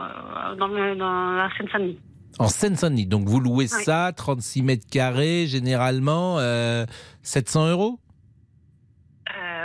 dans, le- dans la Seine-Saint-Denis. En Seine-Saint-Denis. Donc vous louez ça, 36 mètres carrés, généralement euh, 700 euros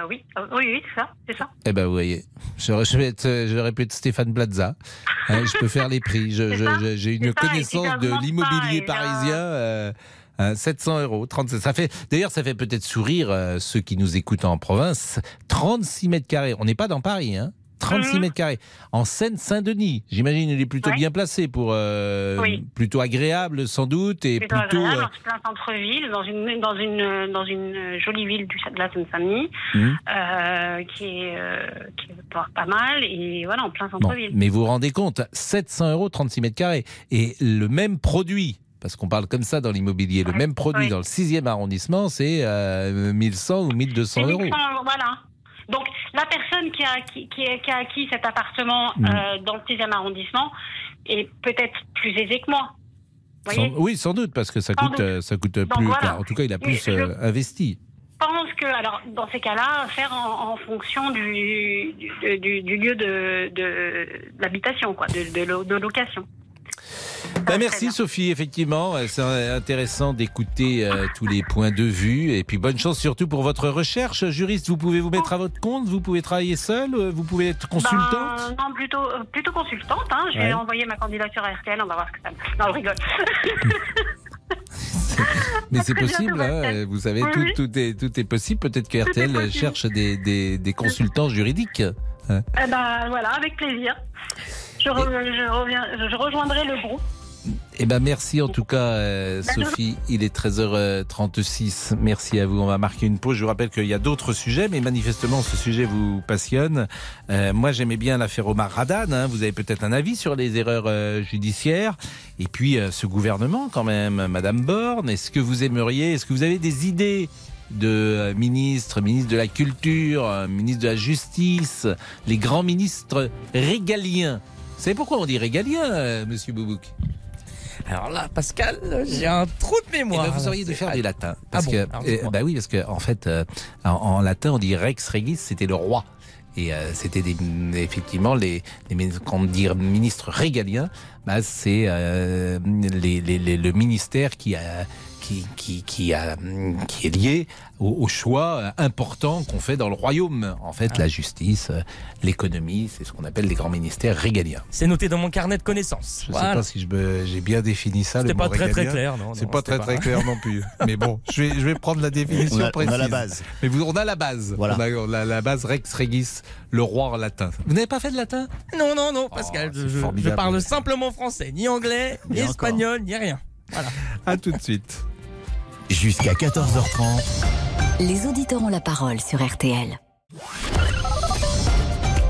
oui, euh, oui, oui, c'est ça, c'est ça. Eh ben, vous voyez, j'aurais je vais être, euh, j'aurais pu être Stéphane Plaza. Hein, je peux faire les prix. J'ai une connaissance ça de l'immobilier parisien. euh, hein, 700 euros, 37. Ça fait, d'ailleurs, ça fait peut-être sourire euh, ceux qui nous écoutent en province. 36 mètres carrés. On n'est pas dans Paris, hein. 36 Mhm. mètres carrés. En Seine-Saint-Denis. J'imagine il est plutôt Ouais. bien placé pour. euh, Oui. Plutôt agréable, sans doute, et plutôt plutôt. agréable, euh, en plein centre-ville, dans une, dans, une, dans une jolie ville du, de la Seine-Saint-Denis, Mhm. euh, qui, est, euh, qui est pas pas mal, et voilà, en plein Bon, centre-ville. mais vous vous rendez compte, 700 euros, 36 mètres carrés. Et le même produit, parce qu'on parle comme ça dans l'immobilier, le même produit oui. dans le 6e arrondissement, c'est euh, 1100 ou 1200 C'est euros. 1100 voilà. Donc, la personne qui a, qui, qui, qui a acquis cet appartement Mhm. euh, dans le 6e arrondissement est peut-être plus aisée que moi. Sans- oui, sans doute, parce que ça Sans coûte, doute. ça coûte Donc plus. voilà. en tout cas, il a plus euh, investi. Je pense que, alors, dans ces cas-là, faire en, en fonction du, du, du- du lieu de, de, d'habitation, quoi, de, de location. Ben, merci Sophie, effectivement, c'est intéressant d'écouter euh, tous les points de vue et puis bonne chance surtout pour votre recherche. Juriste, vous pouvez vous mettre à votre compte, vous pouvez travailler seul, euh, vous pouvez être consultante. Ben, non, plutôt, euh, plutôt consultante. Hein. Je vais Ouais. envoyer ma candidature à RTL, on va voir ce que ça me... Non, je rigole. Mais c'est possible, hein, vous savez, Oui, tout, oui. tout est, tout est possible. Peut-être que Tout RTL cherche des, des, des consultants juridiques. hein. Eh ben voilà, avec plaisir. Je, re- je reviens, je rejoindrai le groupe. Eh ben merci en tout cas euh, Ben, Sophie, il est 13h36. Merci à vous. On va marquer une pause. Je vous rappelle qu'il y a d'autres sujets, mais manifestement ce sujet vous passionne. Euh, moi j'aimais bien l'affaire Omar Radan. hein. Vous avez peut-être un avis sur les erreurs euh, judiciaires. Et puis ce gouvernement quand même, Madame Borne. Est-ce que vous aimeriez, est-ce que vous avez des idées de euh, ministre, ministre de la Culture, euh, ministre de la Justice, les grands ministres régaliens. Vous savez pourquoi on dit régalien, euh, Monsieur Boubouk? Alors là, Pascal, j'ai un trou de mémoire. Eh ben, vous auriez dû faire du latin. Ah Parce bon que, Alors, euh, bah oui, parce que en fait, euh, en, en latin, on dit rex regis, c'était le roi. Et euh, c'était effectivement les, les min- quand on dit ministre régalien, bah c'est euh, les, les- les- le ministère qui a qui, qui, qui, a, qui est lié au, au choix important qu'on fait dans le royaume. En fait, Ah. la justice, euh, l'économie, c'est ce qu'on appelle les grands ministères régaliens. C'est noté dans mon carnet de connaissances. Je ne Voilà. sais pas si j'ai bien défini ça. C'était pas très, très clair, non, C'est pas très très pas- clair non plus. Mais bon, je vais, je vais prendre la définition On a- on a précise. la base. Mais vous, on a la base. Voilà. On a on a la base Rex Regis, le roi en latin. Vous n'avez pas fait de latin? Non, non, non, Pascal, je, je- parle simplement français, ni anglais, ni espagnol, ni rien. Voilà. À tout de suite. Jusqu'à 14h30. Les auditeurs ont la parole sur RTL.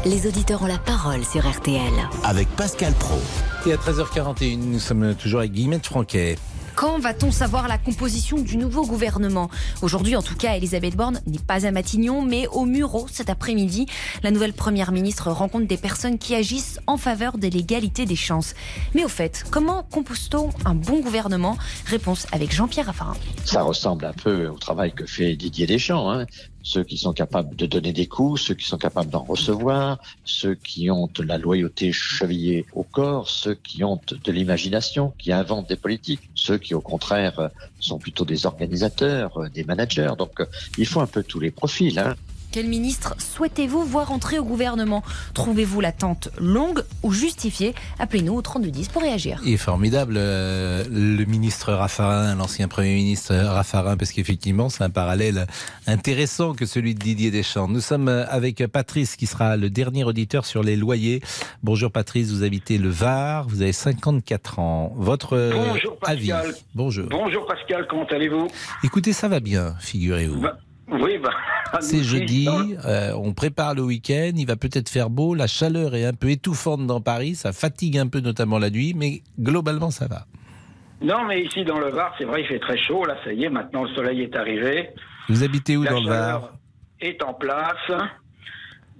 Les auditeurs ont la parole sur RTL. Avec Pascal Pro. Et à 13h41, nous sommes toujours avec Guillemette Franquet. Quand va-t-on savoir la composition du nouveau gouvernement? Aujourd'hui, en tout cas, Elisabeth Borne n'est pas à Matignon, mais au Muro cet après-midi. La nouvelle première ministre rencontre des personnes qui agissent en faveur de l'égalité des chances. Mais au fait, comment compose-t-on un bon gouvernement? Réponse avec Jean-Pierre Raffarin. Ça ressemble un peu au travail que fait Didier Deschamps. Hein. Ceux qui sont capables de donner des coups, ceux qui sont capables d'en recevoir, ceux qui ont la loyauté chevillée au corps, ceux qui ont de l'imagination, qui inventent des politiques, ceux qui au contraire sont plutôt des organisateurs, euh, des managers. Donc euh, il faut un peu tous les profils. Hein. Quel ministre souhaitez-vous voir entrer au gouvernement Trouvez-vous l'attente longue ou justifiée Appelez-nous au 3210 pour réagir. Il est formidable, euh, le ministre Raffarin, l'ancien Premier ministre Raffarin, parce qu'effectivement, c'est un parallèle intéressant que celui de Didier Deschamps. Nous sommes avec Patrice, qui sera le dernier auditeur sur les loyers. Bonjour Patrice, vous habitez le Var, vous avez 54 ans. Votre euh, Bonjour, avis? Pascal. Bonjour. Bonjour Pascal, comment allez-vous? Écoutez, ça va bien, figurez-vous. Bah, Oui, bah, C'est jeudi, euh, on prépare le week-end, il va peut-être faire beau, la chaleur est un peu étouffante dans Paris, ça fatigue un peu notamment la nuit, mais globalement ça va. Non, mais ici dans le Var, c'est vrai, il fait très chaud. Là, ça y est, maintenant le soleil est arrivé. Vous habitez où La dans le Var est en place.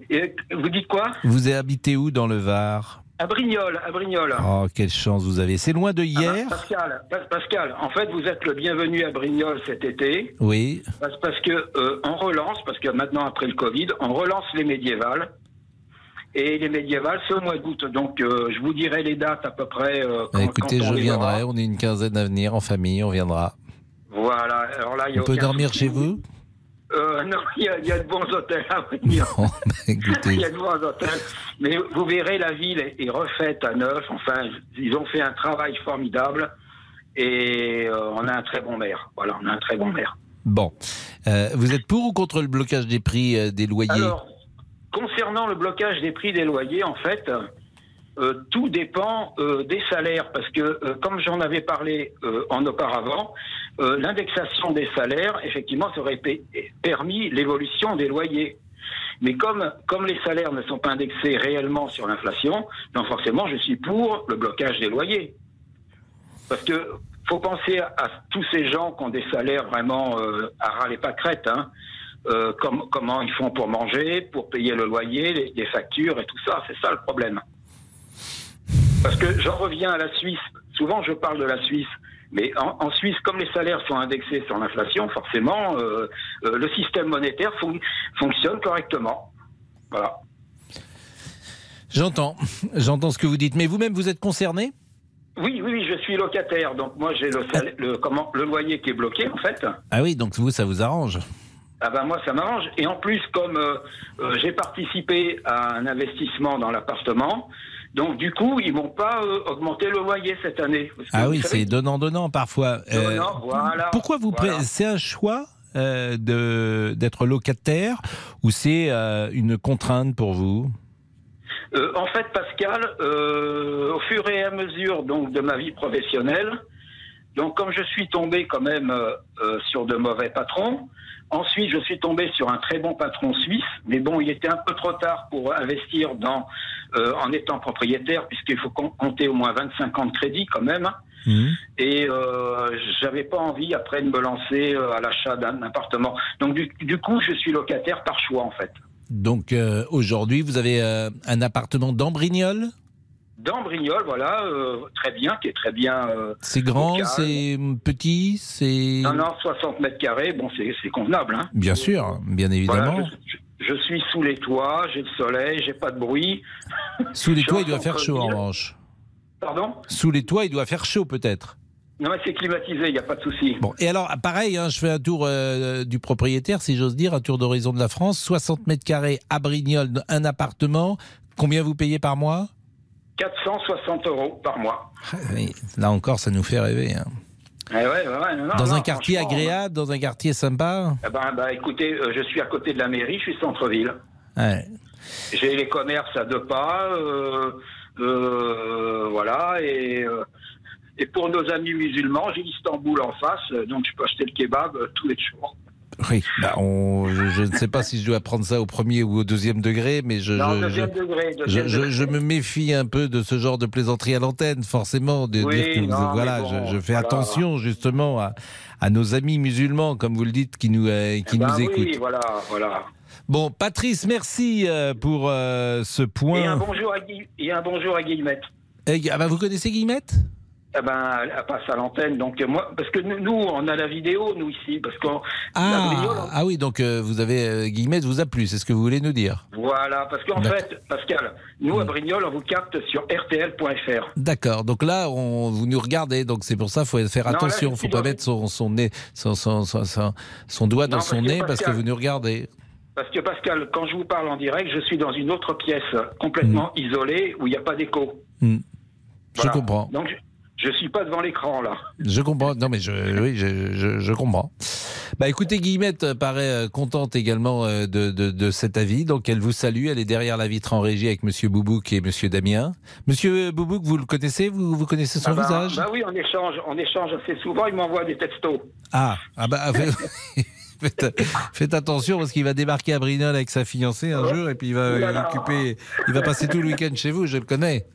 Et vous dites quoi? Vous habitez où dans le Var? À Brignoles, à Brignoles. Oh, quelle chance vous avez. C'est loin de Ah bah, hier Pascal, Pas- Pascal, en fait, vous êtes le bienvenu à Brignoles cet été. Oui. Parce, parce que euh, on relance, parce que maintenant après le Covid, on relance les médiévales. Et les médiévales, c'est au mois d'août. Donc, euh, je vous dirai les dates à peu près. euh, quand, Bah, écoutez, quand on je viendrai, aura. on est une quinzaine à venir en famille, on viendra. Voilà. Alors là, il y a On peut dormir chez vous Euh, non, il y, a, il y a de bons hôtels à venir. Bon, bah, Il y a de bons hôtels. Mais vous verrez, la ville est, est refaite à neuf. Enfin, ils ont fait un travail formidable. Et euh, on a un très bon maire. Voilà, on a un très bon maire. bon. Euh, vous êtes pour ou contre le blocage des prix des loyers? Alors, concernant le blocage des prix des loyers, en fait, tout dépend des salaires. Parce que, comme j'en avais parlé en auparavant, euh, l'indexation des salaires, effectivement, ça aurait pe- permis l'évolution des loyers. Mais comme, comme les salaires ne sont pas indexés réellement sur l'inflation, donc forcément, je suis pour le blocage des loyers. Parce que faut penser à, tous ces gens qui ont des salaires vraiment euh, à ras les pâquerettes. Hein. Euh, comme- comment ils font pour manger, pour payer le loyer, les factures et tout ça. C'est ça le problème. Parce que j'en reviens à la Suisse. Souvent, je parle de la Suisse. Mais en, en Suisse, comme les salaires sont indexés sur l'inflation, forcément, euh, euh, le système monétaire fon- fonctionne correctement. Voilà. J'entends, j'entends ce que vous dites. Mais vous-même, vous êtes concerné? Oui, oui, oui, je suis locataire. Donc moi, j'ai le, le, comment, le loyer qui est bloqué, en fait. Ah oui, donc vous, ça vous arrange. Ah ben moi, ça m'arrange. Et en plus, comme euh, j'ai participé à un investissement dans l'appartement, donc du coup, ils m'ont pas euh, augmenté le loyer cette année. Ah oui, c'est donnant-donnant parfois. Euh, Donnant, voilà, Pourquoi vous voilà. C'est un choix euh, de d'être locataire ou c'est une contrainte pour vous? En fait, Pascal, au fur et à mesure donc de ma vie professionnelle, donc comme je suis tombé quand même euh, euh, sur de mauvais patrons, ensuite je suis tombé sur un très bon patron suisse, mais bon, il était un peu trop tard pour investir dans euh, en étant propriétaire, puisqu'il faut com- compter au moins 25 ans de crédit quand même. hein. Et euh, j'avais pas envie après de me lancer à l'achat d'un appartement. Donc du, du coup, je suis locataire par choix en fait. Donc euh, aujourd'hui, vous avez euh, un appartement dans Brignoles Dans Brignoles, voilà, euh, très bien, qui est très bien. euh, C'est grand, c'est petit, c'est... Non, non, 60 mètres carrés, bon, c'est convenable. Hein. Bien sûr, bien évidemment. Voilà, je, suis sous les toits, j'ai le soleil, j'ai pas de bruit. Sous les toits, il doit faire chaud en revanche. Pardon? Sous les toits, il doit faire chaud peut-être. Non, mais c'est climatisé, il n'y a pas de souci. Bon, et alors, pareil, hein, je fais un tour euh, du propriétaire, si j'ose dire, un tour d'horizon de la France. 60 mètres carrés à Brignoles, un appartement. Combien vous payez par mois? 460 euros par mois. Oui, Là encore, ça nous fait rêver. hein. Eh ouais, ouais, ouais, non, dans non, un quartier agréable, dans un quartier sympa Eh ben, bah, écoutez, euh, je suis à côté de la mairie, je suis centre-ville. J'ai les commerces à deux pas, euh, euh, voilà, et, et pour nos amis musulmans, j'ai l'Istanbul en face, donc je peux acheter le kebab tous les jours. Oui, bah, on- je, ne sais pas si je dois prendre ça au premier ou au deuxième degré, mais je, Non, je- deuxième je- degré, je, deuxième je- degré. je me méfie un peu de ce genre de plaisanterie à l'antenne, forcément, de Oui, dire que non, voilà, bon, je, fais voilà. attention justement à, à nos amis musulmans, comme vous le dites, qui nous, euh, qui Eh ben nous oui, écoutent. voilà, voilà. Bon, Patrice, merci euh, pour euh, ce Et un point. bonjour à, Guy- et un bonjour à Guillemette. Eh, ah bah, vous connaissez Guillemette? Eh ben, elle passe à l'antenne, donc euh, moi, parce que nous, on a la vidéo, nous ici, parce qu'on. ah, ah oui, donc euh, vous avez euh, Guillemette vous a plu, c'est ce que vous voulez nous dire. Voilà, parce qu'en fait, Pascal, nous à Brignoles, on vous capte sur RTL.fr. D'accord. Donc là, on, vous nous regardez. Donc c'est pour ça, faut faire Non, là, attention. je faut pas mettre son, son nez, son, son, son, son- son doigt dans Non, son nez parce que vous nous regardez. Parce que Pascal, quand je vous parle en direct, je suis dans une autre pièce complètement isolée où il n'y a pas d'écho. Voilà. Je comprends. Donc, je ne suis pas devant l'écran là. Je comprends. Non, mais je, oui, je, je, je comprends. Bah, écoutez, Guillemette euh, paraît euh, contente également euh, de, de, de cet avis. Donc, elle vous salue. Elle est derrière la vitre en régie avec Monsieur Boubouk et Monsieur Damien. Monsieur Boubouk, vous le connaissez? Vous, vous connaissez son Ah bah, visage? bah oui, on échange, on échange assez souvent. Il m'envoie des textos. Ah, ah bah, faites, faites attention parce qu'il va débarquer à Brignoles avec sa fiancée un jour et puis il va occuper, il va passer tout le week-end chez vous, je le connais.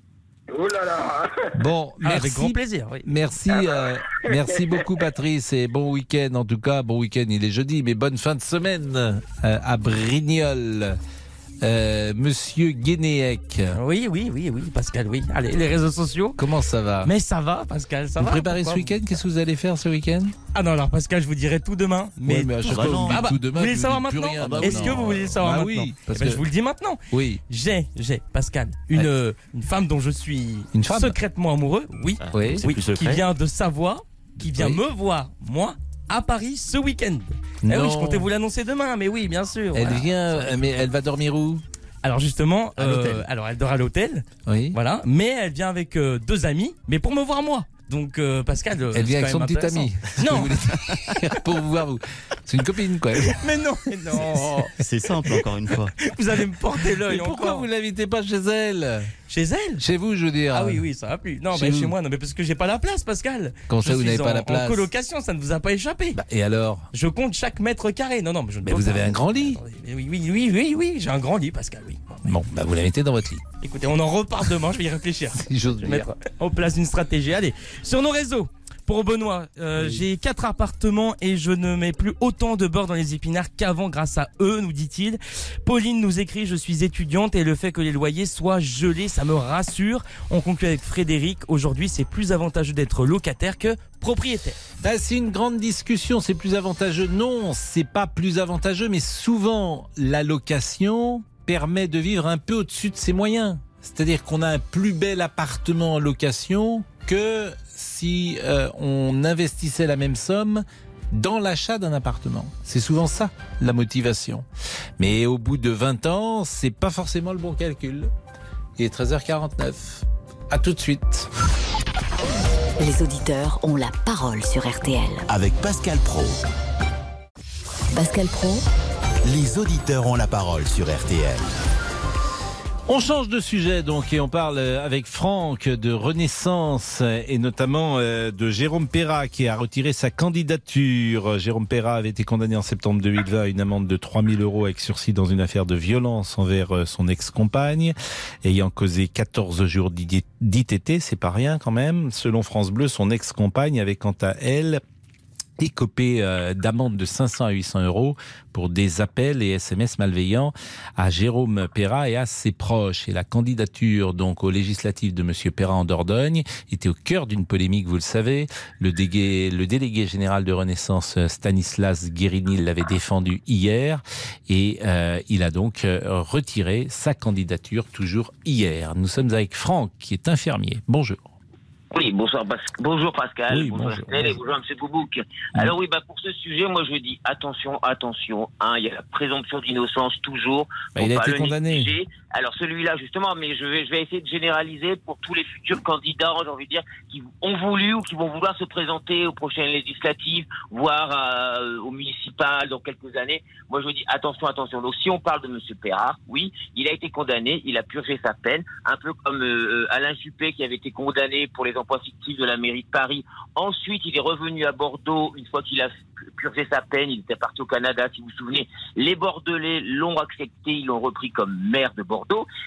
Oh là là Bon, merci. avec grand plaisir, oui. Merci, euh, merci beaucoup Patrice et bon week-end en tout cas. Bon week-end, il est jeudi, mais bonne fin de semaine euh, à Brignoles. Euh, Monsieur Guénéec. Oui, oui, oui, oui, Pascal, oui. Allez, les réseaux sociaux. Comment ça va? Mais ça va, Pascal, ça Vous va. préparez ce week-end? Qu'est-ce que vous allez faire ce week-end? Ah non, alors Pascal, je vous dirai tout demain. Mais, Oui, mais à chaque tout, fois, vous Ah bah, tout demain, Vous voulez vous le savoir maintenant. Ah bah Est-ce que vous voulez le savoir Bah maintenant oui, parce Eh ben, que- Je vous le dis maintenant. Oui. J'ai, j'ai, Pascal, une, euh, une femme dont je suis Une femme secrètement amoureux. Oui. Oui. oui, qui vient de Savoie, qui vient Oui. me voir, moi, à Paris ce week-end. Eh oui, je comptais vous l'annoncer demain, mais oui, bien sûr. Elle voilà. vient, euh, mais elle va dormir où? Alors justement, À euh, l'hôtel. alors elle dort à l'hôtel, Oui. voilà, mais elle vient avec euh, deux amis, mais pour me voir moi. Donc euh, Pascal, Elle vient avec son petit ami. Non, Pour vous voir, vous. C'est une copine, quoi. mais non, mais non. C'est simple, encore une fois. Vous allez me porter l'œil Mais pourquoi vous l'invitez pas chez elle? Chez elle Chez vous, je veux dire. Ah oui, oui, ça va plus. Non, Chez mais vous. chez moi, non, mais parce que j'ai pas la place, Pascal. Comment ça, vous n'avez pas en- la place En colocation, ça ne vous a pas échappé. Bah, et alors Je compte chaque mètre carré. Non, non, mais je ne Mais vous pas. avez un grand lit Oui, oui, oui, oui, oui, j'ai un grand lit, Pascal, oui. Bon, bah vous la mettez dans votre lit. Écoutez, on en repart demain, je vais y réfléchir. Si j'ose mettre en place une stratégie. Allez, sur nos réseaux. Pour Benoît, euh, j'ai quatre appartements et je ne mets plus autant de beurre dans les épinards qu'avant grâce à eux, nous dit-il. Pauline nous écrit, je suis étudiante et le fait que les loyers soient gelés, ça me rassure. On conclut avec Frédéric, aujourd'hui c'est plus avantageux d'être locataire que propriétaire. Ah, c'est une grande discussion, c'est plus avantageux. Non, c'est pas plus avantageux, mais souvent la location permet de vivre un peu au-dessus de ses moyens. C'est-à-dire qu'on a un plus bel appartement en location que si euh, on investissait la même somme dans l'achat d'un appartement. C'est souvent ça, la motivation. Mais au bout de 20 ans, c'est pas forcément le bon calcul. Il est 13h49. À tout de suite. Les auditeurs ont la parole sur RTL. Avec Pascal Pro. Pascal Pro, Les auditeurs ont la parole sur RTL. On change de sujet donc et on parle euh, avec Franck de Renaissance et notamment euh, de Jérôme Perra qui a retiré sa candidature. Jérôme Perra avait été condamné en septembre 2020 à une amende de 3000 euros avec sursis dans une affaire de violence envers euh, son ex-compagne ayant causé 14 jours d'ITT, c'est pas rien quand même. Selon France Bleu, son ex-compagne avait quant à elle écopé euh, d'amende de 500 à 800 euros pour des appels et SMS malveillants à Jérôme Perra et à ses proches. Et la candidature donc aux législatives de Monsieur Perra en Dordogne était au cœur d'une polémique, vous le savez. Le délégué, le délégué général de Renaissance Stanislas Guérini l'avait défendu hier et euh, il a donc euh, retiré sa candidature toujours hier. Nous sommes avec Franck qui est infirmier. Bonjour. Oui, bonsoir, bonjour Pascal, Oui, bonjour Estelle et bonjour M. Boubouk. Alors oui, bah pour ce sujet, moi je dis attention, attention. Hein, il y a la présomption d'innocence toujours. Bah, il a été condamné. négliger. Alors celui-là justement, mais je vais, je vais essayer de généraliser pour tous les futurs candidats, j'ai envie de dire, qui ont voulu ou qui vont vouloir se présenter aux prochaines législatives, voire euh, aux municipales dans quelques années. Moi je dis attention, attention. Donc si on parle de M. Perrard, oui, il a été condamné, il a purgé sa peine, un peu comme euh, Alain Juppé qui avait été condamné pour les emplois fictifs de la mairie de Paris. Ensuite, il est revenu à Bordeaux une fois qu'il a purgé sa peine. Il était parti au Canada, si vous vous souvenez. Les Bordelais l'ont accepté, ils l'ont repris comme maire de Bordeaux,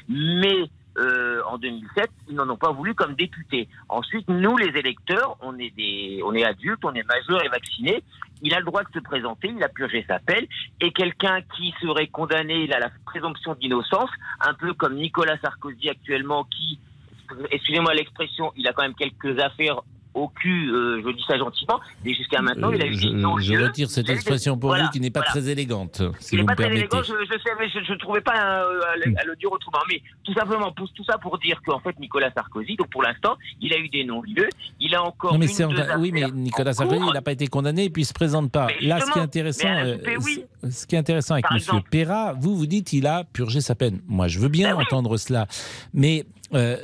mais euh, en 2007, ils n'en ont pas voulu comme député. Ensuite, nous, les électeurs, on est des, on est adultes, on est majeurs et vaccinés. Il a le droit de se présenter, il a purgé sa peine, et quelqu'un qui serait condamné, il a la présomption d'innocence, un peu comme Nicolas Sarkozy actuellement, qui, excusez-moi l'expression, il a quand même quelques affaires au cul, euh, je dis ça gentiment, mais jusqu'à maintenant, il a eu je, des non-lieux. je retire cette expression pour voilà, vous qui n'est pas voilà. très élégante, si Il n'est pas très élégant, je, ne trouvais pas euh, à, le- à le dire autrement. Mais tout simplement, tout ça pour dire qu'en fait, Nicolas Sarkozy, donc pour l'instant, il a eu des non-lieux. Il a encore Non mais une, c'est deux oui mais Nicolas Sarkozy cours. il n'a pas été condamné et puis il se présente pas. Là ce qui est intéressant euh, oui. ce- qui est intéressant avec exemple. Perra, vous vous dites il a purgé sa peine. Moi je veux bien Ben entendre cela, mais euh,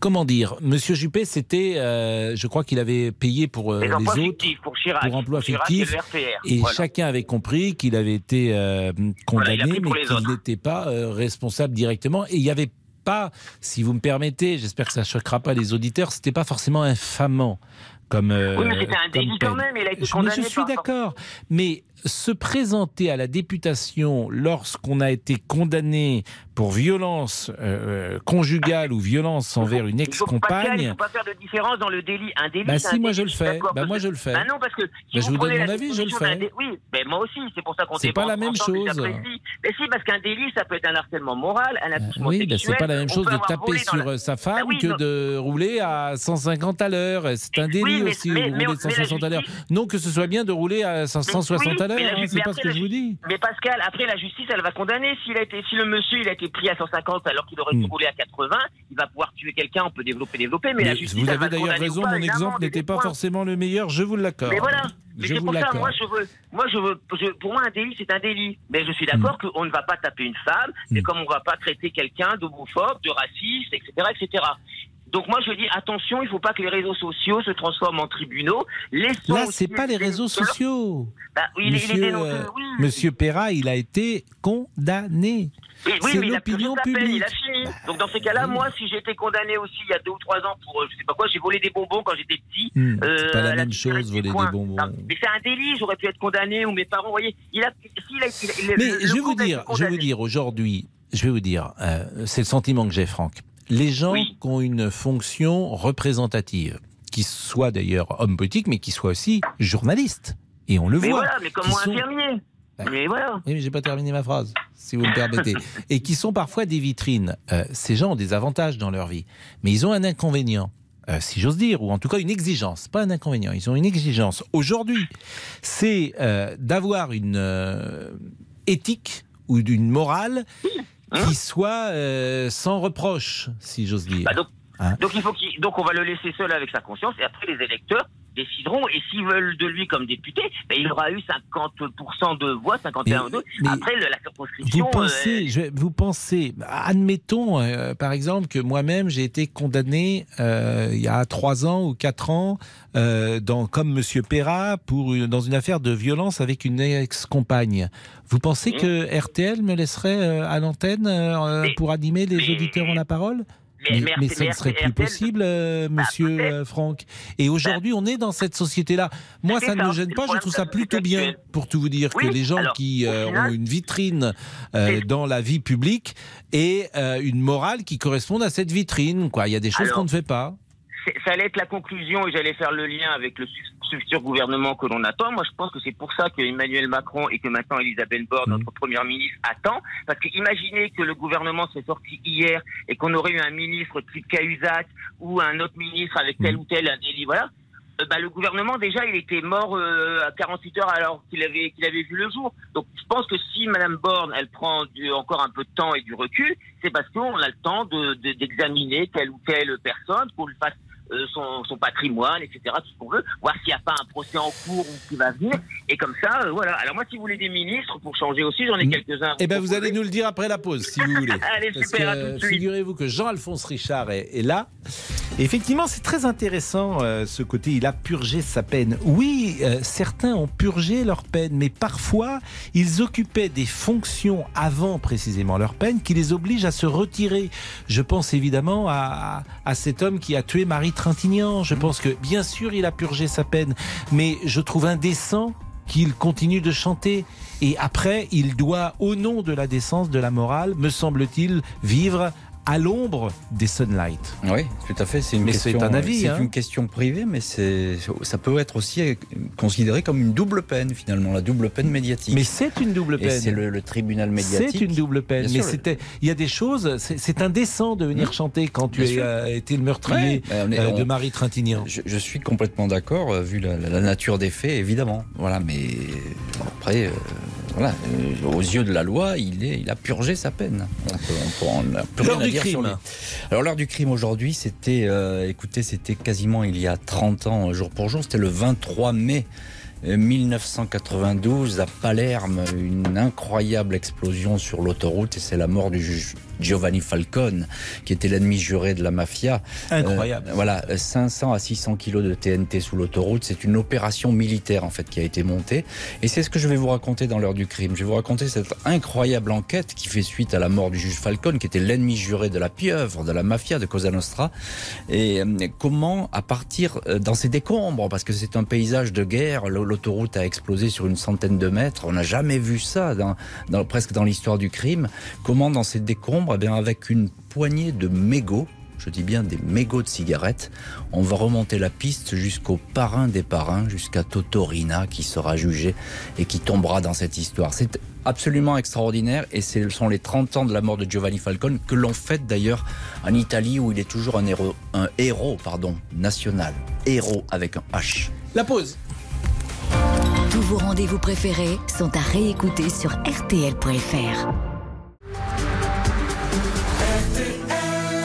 comment dire Monsieur Juppé c'était euh, je crois qu'il avait payé pour euh, Les autres fictifs pour Chirac. pour emploi Pour Chirac fictif et Voilà. chacun avait compris qu'il avait été euh, condamné mais qu'il n'était pas responsable directement et il y avait pas, si vous me permettez, j'espère que ça choquera pas les auditeurs, c'était pas forcément infamant comme. Oui, mais c'était un délit quand même, il a été Je- condamné je suis d'accord, mais se présenter à la députation lorsqu'on a été condamné pour violence euh, conjugale ou violence envers une Pascal, il ex-compagne. faut pas faire de différence dans le délit. Un délit, Bah si, un moi délit, je le fais. Bah moi je le fais. Bah non, parce que si Bah, je vous donne mon avis, je le fais. dé- Oui, mais moi aussi, c'est pour ça qu'on C'est pas la même chose. Mais si, parce qu'un délit, ça peut être un harcèlement moral, un accouchement Oui, ben, sexuel. c'est pas la même chose de taper sur la- euh, sa Bah femme oui, que non. de rouler à 150 à l'heure. C'est un délit Oui, mais- aussi, mais- vous mais roulez on- de mais la 160 à l'heure. Non que ce soit bien de rouler à 160 Oui, à l'heure, hein, c'est pas ce que je vous dis. Mais Pascal, après la justice, elle va condamner. S'il a été, si le monsieur il a été pris à 150 alors qu'il aurait Hmm. dû rouler à 80, il va pouvoir tuer quelqu'un. On peut développer, développer. Mais, la justice, vous avez le d'ailleurs raison, pas, mon exemple n'était pas forcément le meilleur, je vous l'accorde. Mais voilà. Mais c'est pour ça, moi je veux, moi je veux, je- pour moi un délit c'est un délit. Mais je suis Hmm. d'accord qu'on ne va pas taper une femme, mais comme on ne va pas traiter quelqu'un d'homophobe, de raciste, etc., etc. Donc moi je dis attention, il ne faut pas que les réseaux sociaux se transforment en tribunaux. Laissons Là, c'est pas les réseaux sociaux. Bah, oui, Monsieur, dénoncé, euh, oui. Monsieur Perra, il a été condamné. Oui, oui, c'est mais il a purgé l'opinion publique. il a fini. Donc dans ces cas-là, moi, si j'ai été condamné aussi il y a deux ou trois ans pour, euh, je sais pas quoi, j'ai volé des bonbons quand j'étais petit. Hmm, euh, c'est pas la même chose, voler des bonbons. Non, mais c'est un délit, j'aurais pu être condamné ou mes parents, vous voyez, il a, s'il a, il- il- Mais le- je vais vous dire, je vais vous dire aujourd'hui, je vais vous dire, euh, c'est le sentiment que j'ai, Franck. Les gens qui ont une fonction représentative, qui soient d'ailleurs hommes politiques, mais qui soient aussi journalistes, et on le Mais voit. voilà, mais comme moi, sont- infirmier. Mais voilà. Oui, mais j'ai pas terminé ma phrase, si vous me permettez. Et qui sont parfois des vitrines. Euh, ces gens ont des avantages dans leur vie, mais ils ont un inconvénient. euh, si j'ose dire, ou en tout cas une exigence, pas un inconvénient, ils ont une exigence. Aujourd'hui, c'est euh, d'avoir une éthique ou d'une morale qui soit euh, sans reproche, si j'ose dire. Bah donc, Hein. Donc il faut qu'il, donc on va le laisser seul avec sa conscience et après les électeurs décideront et s'ils veulent de lui comme député, ben, il aura eu 50% de voix, 51 ou 2. Après le- la circonscription. Vous pensez, je- vous pensez, admettons euh, par exemple que moi-même j'ai été condamné euh, il y a trois ans ou quatre ans, euh, dans, comme Monsieur Perra, pour dans une affaire de violence avec une ex-compagne. Vous pensez Mmh. que RTL me laisserait euh, à l'antenne euh, pour animer les auditeurs en la parole? Mais- ce ne serait plus possible, euh, monsieur euh, Franck. Et aujourd'hui, on est dans cette société-là. Moi, C'est ça ne ça, me gêne pas. Je trouve ça plutôt bien, pour tout vous dire, que les gens qui euh, ont une vitrine euh, dans la vie publique et une morale qui correspondent à cette vitrine. Quoi. Il y a des choses qu'on ne fait pas. Ça allait être la conclusion et j'allais faire le lien avec le futur gouvernement que l'on attend. Moi, je pense que c'est pour ça que Emmanuel Macron et que maintenant Elisabeth Borne, notre première ministre, attend. Parce que imaginez que le gouvernement s'est sorti hier et qu'on aurait eu un ministre type Cahuzac ou un autre ministre avec tel ou tel délit, voilà. Euh, bah, le gouvernement déjà il était mort euh, à 48 heures alors qu'il avait qu'il avait vu le jour. Donc je pense que si Madame Borne elle prend du, encore un peu de temps et du recul, c'est parce qu'on a le temps de- de- d'examiner telle ou telle personne, qu'on lui fasse son, son patrimoine, etc. Tout ce qu'on veut, voir s'il n'y a pas un procès en cours ou qui va venir. Et comme ça, euh, voilà. Alors moi, si vous voulez des ministres pour changer aussi, j'en ai quelques-uns. à Eh ben, vous allez nous le dire après la pause, si vous voulez. Allez, Parce super, à tout de suite. Figurez-vous que Jean-Alphonse Richard est, est là. Et effectivement, c'est très intéressant euh, ce côté. Il a purgé sa peine. Oui, euh, certains ont purgé leur peine, mais parfois, ils occupaient des fonctions avant précisément leur peine qui les obligent à se retirer. Je pense évidemment à, à cet homme qui a tué Marie Trintignant. Je pense que, bien sûr, il a purgé sa peine, mais je trouve indécent qu'il continue de chanter. Et après, il doit, au nom de la décence, de la morale, me semble-t-il, vivre à l'ombre des Sunlight. Oui, tout à fait. C'est une Mais question. c'est un avis, C'est hein. une question privée, mais c'est ça peut être aussi considéré comme une double peine finalement, la double peine médiatique. Mais c'est une double peine. c'est le, le tribunal médiatique. C'est une double peine. Bien Mais c'était, il y a des choses, c'est indécent de venir chanter quand tu sûr. euh, été le meurtrier Ouais, euh, de Marie Trintignant. Je, je suis complètement d'accord, euh, vu la, nature des faits, évidemment. Voilà, mais après, voilà, euh, aux yeux de la loi, il, est, il a purgé sa peine. On peut, on peut- on n'a plus L'heure rien à du crime. Alors l'heure du crime aujourd'hui, c'était, euh, écoutez, c'était quasiment il y a 30 ans, jour pour jour. C'était le 23 mai. euh, 1992 à Palerme, une incroyable explosion sur l'autoroute et c'est la mort du juge Giovanni Falcone, qui était l'ennemi juré de la mafia. Incroyable. Euh, voilà, 500 à 600 kilos de TNT sous l'autoroute. C'est une opération militaire en fait qui a été montée. Et c'est ce que je vais vous raconter dans l'heure du crime. Je vais vous raconter cette incroyable enquête qui fait suite à la mort du juge Falcone, qui était l'ennemi juré de la pieuvre, de la mafia, de Cosa Nostra. Et euh, comment, à partir euh, dans ces décombres, parce que c'est un paysage de guerre, l'autoroute a explosé sur une centaine de mètres. On n'a jamais vu ça, dans, dans- presque dans l'histoire du crime. Comment, dans ces décombres, eh bien, avec une poignée de mégots, je dis bien des mégots de cigarettes, on va remonter la piste jusqu'au parrain des parrains, jusqu'à Totorina, qui sera jugé et qui tombera dans cette histoire. C'est absolument extraordinaire et ce sont les 30 ans de la mort de Giovanni Falcone que l'on fête d'ailleurs en Italie où il est toujours un héros, un héros pardon, national. Héros avec un H. La pause. Tous vos rendez-vous préférés sont à réécouter sur rtl.fr.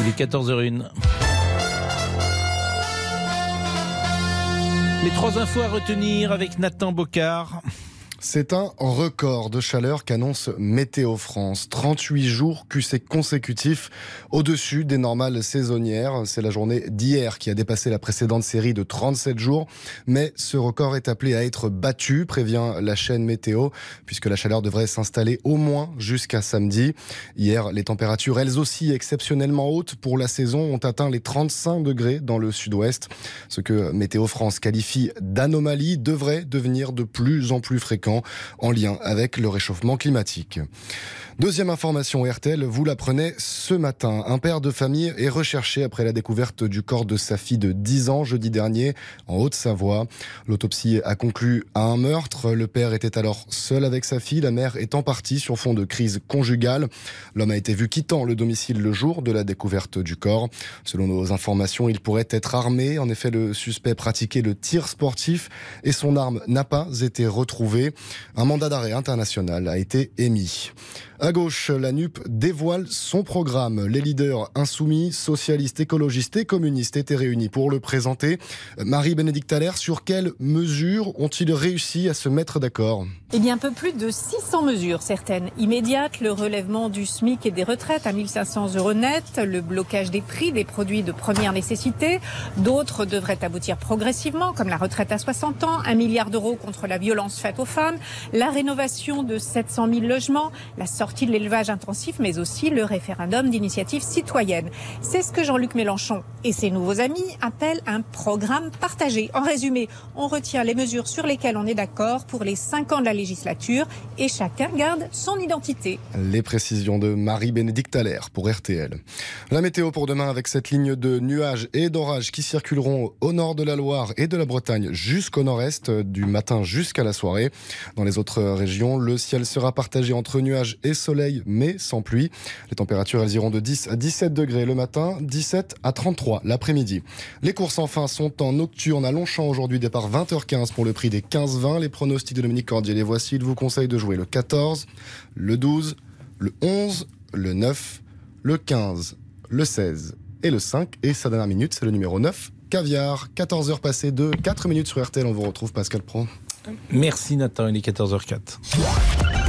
Il est 14h01. Les trois infos à retenir avec Nathan Bocard. C'est un record de chaleur qu'annonce Météo France. 38 jours QC consécutifs au-dessus des normales saisonnières. C'est la journée d'hier qui a dépassé la précédente série de 37 jours. Mais ce record est appelé à être battu, prévient la chaîne Météo, puisque la chaleur devrait s'installer au moins jusqu'à samedi. Hier, les températures, elles aussi exceptionnellement hautes pour la saison, ont atteint les 35 degrés dans le sud-ouest. Ce que Météo France qualifie d'anomalie devrait devenir de plus en plus fréquent en lien avec le réchauffement climatique. Deuxième information RTL, vous l'apprenez ce matin. Un père de famille est recherché après la découverte du corps de sa fille de 10 ans jeudi dernier en Haute-Savoie. L'autopsie a conclu à un meurtre. Le père était alors seul avec sa fille, la mère étant partie sur fond de crise conjugale. L'homme a été vu quittant le domicile le jour de la découverte du corps. Selon nos informations, il pourrait être armé. En effet, le suspect pratiquait le tir sportif et son arme n'a pas été retrouvée. Un mandat d'arrêt international a été émis. À gauche, la NUP dévoile son programme. Les leaders insoumis, socialistes, écologistes et communistes étaient réunis pour le présenter. Marie-Bénédicte Allaire, sur quelles mesures ont-ils réussi à se mettre d'accord? Eh bien, un peu plus de 600 mesures, certaines immédiates, le relèvement du SMIC et des retraites à 1500 euros net, le blocage des prix des produits de première nécessité. D'autres devraient aboutir progressivement, comme la retraite à 60 ans, un milliard d'euros contre la violence faite aux femmes, la rénovation de 700 000 logements, la sortie de l'élevage intensif, mais aussi le référendum d'initiative citoyenne. C'est ce que Jean-Luc Mélenchon et ses nouveaux amis appellent un programme partagé. En résumé, on retient les mesures sur lesquelles on est d'accord pour les cinq ans de la législature et chacun garde son identité. Les précisions de Marie-Bénédicte Allaire pour RTL. La météo pour demain avec cette ligne de nuages et d'orages qui circuleront au nord de la Loire et de la Bretagne jusqu'au nord-est du matin jusqu'à la soirée. Dans les autres régions, le ciel sera partagé entre nuages et soleil, mais sans pluie. Les températures, elles iront de 10 à 17 degrés le matin, 17 à 33 l'après-midi. Les courses, enfin, sont en nocturne à Longchamp aujourd'hui, départ 20h15 pour le prix des 15-20. Les pronostics de Dominique Cordier, les voici. Il vous conseille de jouer le 14, le 12, le 11, le 9, le 15, le 16 et le 5. Et sa dernière minute, c'est le numéro 9, Caviar. 14h passées de 4 minutes sur RTL. On vous retrouve, Pascal Pro. Merci Nathan, il est 14h04.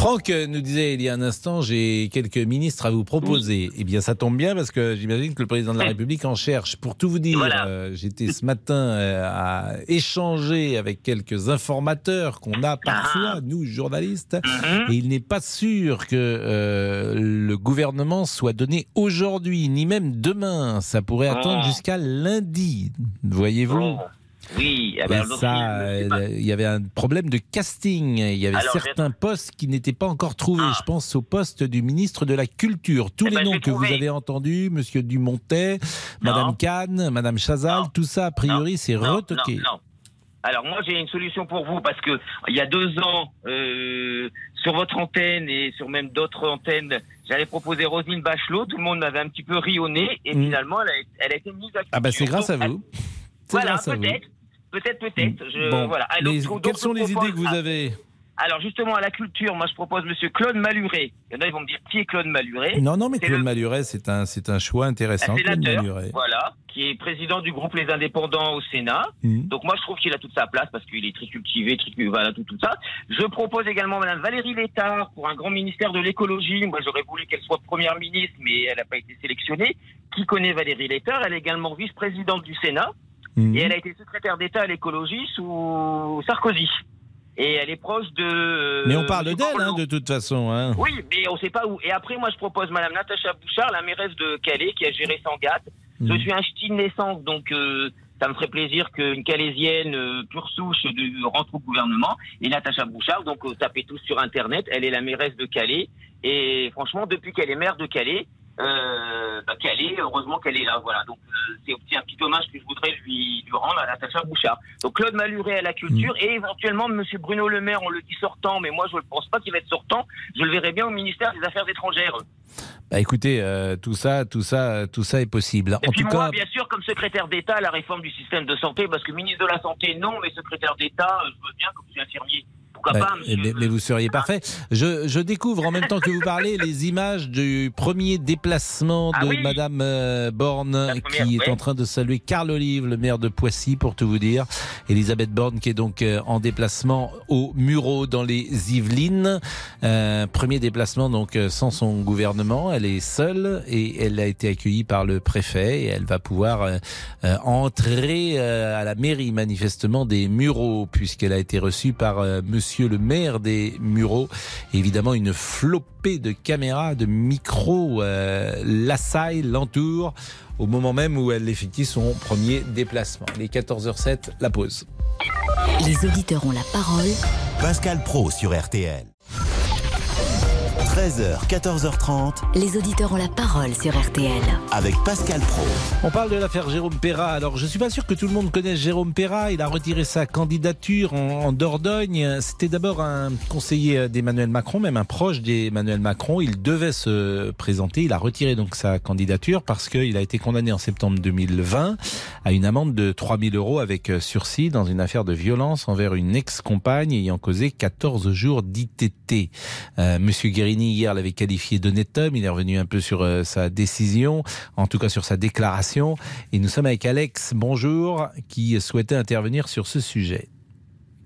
Franck nous disait il y a un instant, j'ai quelques ministres à vous proposer. Eh bien, ça tombe bien parce que j'imagine que le président de la République en cherche. Pour tout vous dire, euh, j'étais ce matin euh, à échanger avec quelques informateurs qu'on a parfois, nous journalistes, et il n'est pas sûr que euh, le gouvernement soit donné aujourd'hui, ni même demain. Ça pourrait attendre jusqu'à lundi. Voyez-vous Oui, eh ben, ça, euh, il y avait un problème de casting. Il y avait Alors, certains postes qui n'étaient pas encore trouvés. Je pense au poste du ministre de la Culture. Tous Eh les ben, noms que vous avez entendus, Monsieur Dumontet, Madame Kahn, Madame Chazal, tout ça, a priori, c'est retoqué. non. Alors moi j'ai une solution pour vous parce que il y a deux ans euh, sur votre antenne et sur même d'autres antennes j'avais proposé Roselyne Bachelot tout le monde m'avait un petit peu ri au nez et Mm. finalement elle a, elle a été mise à Ah bah c'est grâce à vous. Voilà peut-être peut-être peut-être Bon, voilà Ah, donc- quelles sont les idées que vous avez alors justement à la culture moi je propose Monsieur Claude Maluret il y en a ils vont me dire qui est Claude Maluret Non, non, mais Claude le- Maluret, c'est un, c'est un choix intéressant. un Claude sénateur, Maluret. voilà, qui est président du groupe Les Indépendants au Sénat. Mhm. Donc moi, je trouve qu'il a toute sa place parce qu'il est très cultivé, très, voilà, tout, tout ça. Je propose également Madame Valérie Létard pour un grand ministère de l'écologie. Moi, j'aurais voulu qu'elle soit première ministre, mais elle n'a pas été sélectionnée. Qui connaît Valérie Létard? Elle est également vice-présidente du Sénat Mhm. et elle a été secrétaire d'État à l'écologie sous Sarkozy. Et elle est proche de. Mais on parle d'elle, hein, de toute façon. Hein. Oui, mais on ne sait pas où. Et après, moi, je propose Madame Natacha Bouchard, la mairesse de Calais, qui a géré Sangatte. Je Mhm. suis un ch'ti de naissance, donc euh, ça me ferait plaisir qu'une Calaisienne euh, pure souche de, rentre au gouvernement. Et Natacha Bouchard, donc euh, tapez tous sur Internet, elle est la mairesse de Calais. Et franchement, depuis qu'elle est maire de Calais, euh, bah, Calais, heureusement qu'elle est là. Voilà, donc euh, c'est aussi un petit hommage que je voudrais lui, lui rendre à Natacha Bouchard. Donc Claude Maluret à la culture et éventuellement Monsieur Bruno Le Maire, on le dit sortant, mais moi je ne pense pas qu'il va être sortant. Je le verrai bien au ministère des Affaires étrangères. Bah, écoutez, euh, tout ça, tout ça, tout ça est possible. Et en puis tout moi, cas, bien sûr, comme secrétaire d'État à la réforme du système de santé, parce que ministre de la Santé, non, mais secrétaire d'État, je veux bien, comme je suis infirmier. Pourquoi bah, pas, monsieur mais, mais vous seriez parfait. Je, je découvre en même temps que vous parlez les images du premier déplacement de Ah oui. Madame euh, Borne, qui est en train de saluer Carl Olive, le maire de Poissy, pour tout vous dire. Elisabeth Borne, qui est donc euh, en déplacement au Murau dans les Yvelines. Euh, premier déplacement donc euh, sans son gouvernement. Elle est seule et elle a été accueillie par le préfet et elle va pouvoir entrer à la mairie manifestement des Mureaux puisqu'elle a été reçue par euh, Monsieur le maire des Mureaux. Évidemment une flopée de caméras, de micros euh, l'assaillent, l'entourent au moment même où elle effectue son premier déplacement. Les 14h07, la pause. Les auditeurs ont la parole. Pascal Pro sur RTL. 13h, 14h30. Les auditeurs ont la parole sur RTL. Avec Pascal Pro. On parle de l'affaire Jérôme Perra. Alors, je suis pas sûr que tout le monde connaisse Jérôme Perra. Il a retiré sa candidature en, en Dordogne. C'était d'abord un conseiller d'Emmanuel Macron, même un proche d'Emmanuel Macron. Il devait se présenter. Il a retiré donc sa candidature parce qu'il a été condamné en septembre 2020 à une amende de 3000 euros avec sursis dans une affaire de violence envers une ex-compagne ayant causé 14 jours d'ITT. Euh, Monsieur Guérini hier l'avait qualifié d'honnête homme. Il est revenu un peu sur euh, sa décision, en tout cas sur sa déclaration. Et nous sommes avec Alex. Bonjour, qui souhaitait intervenir sur ce sujet.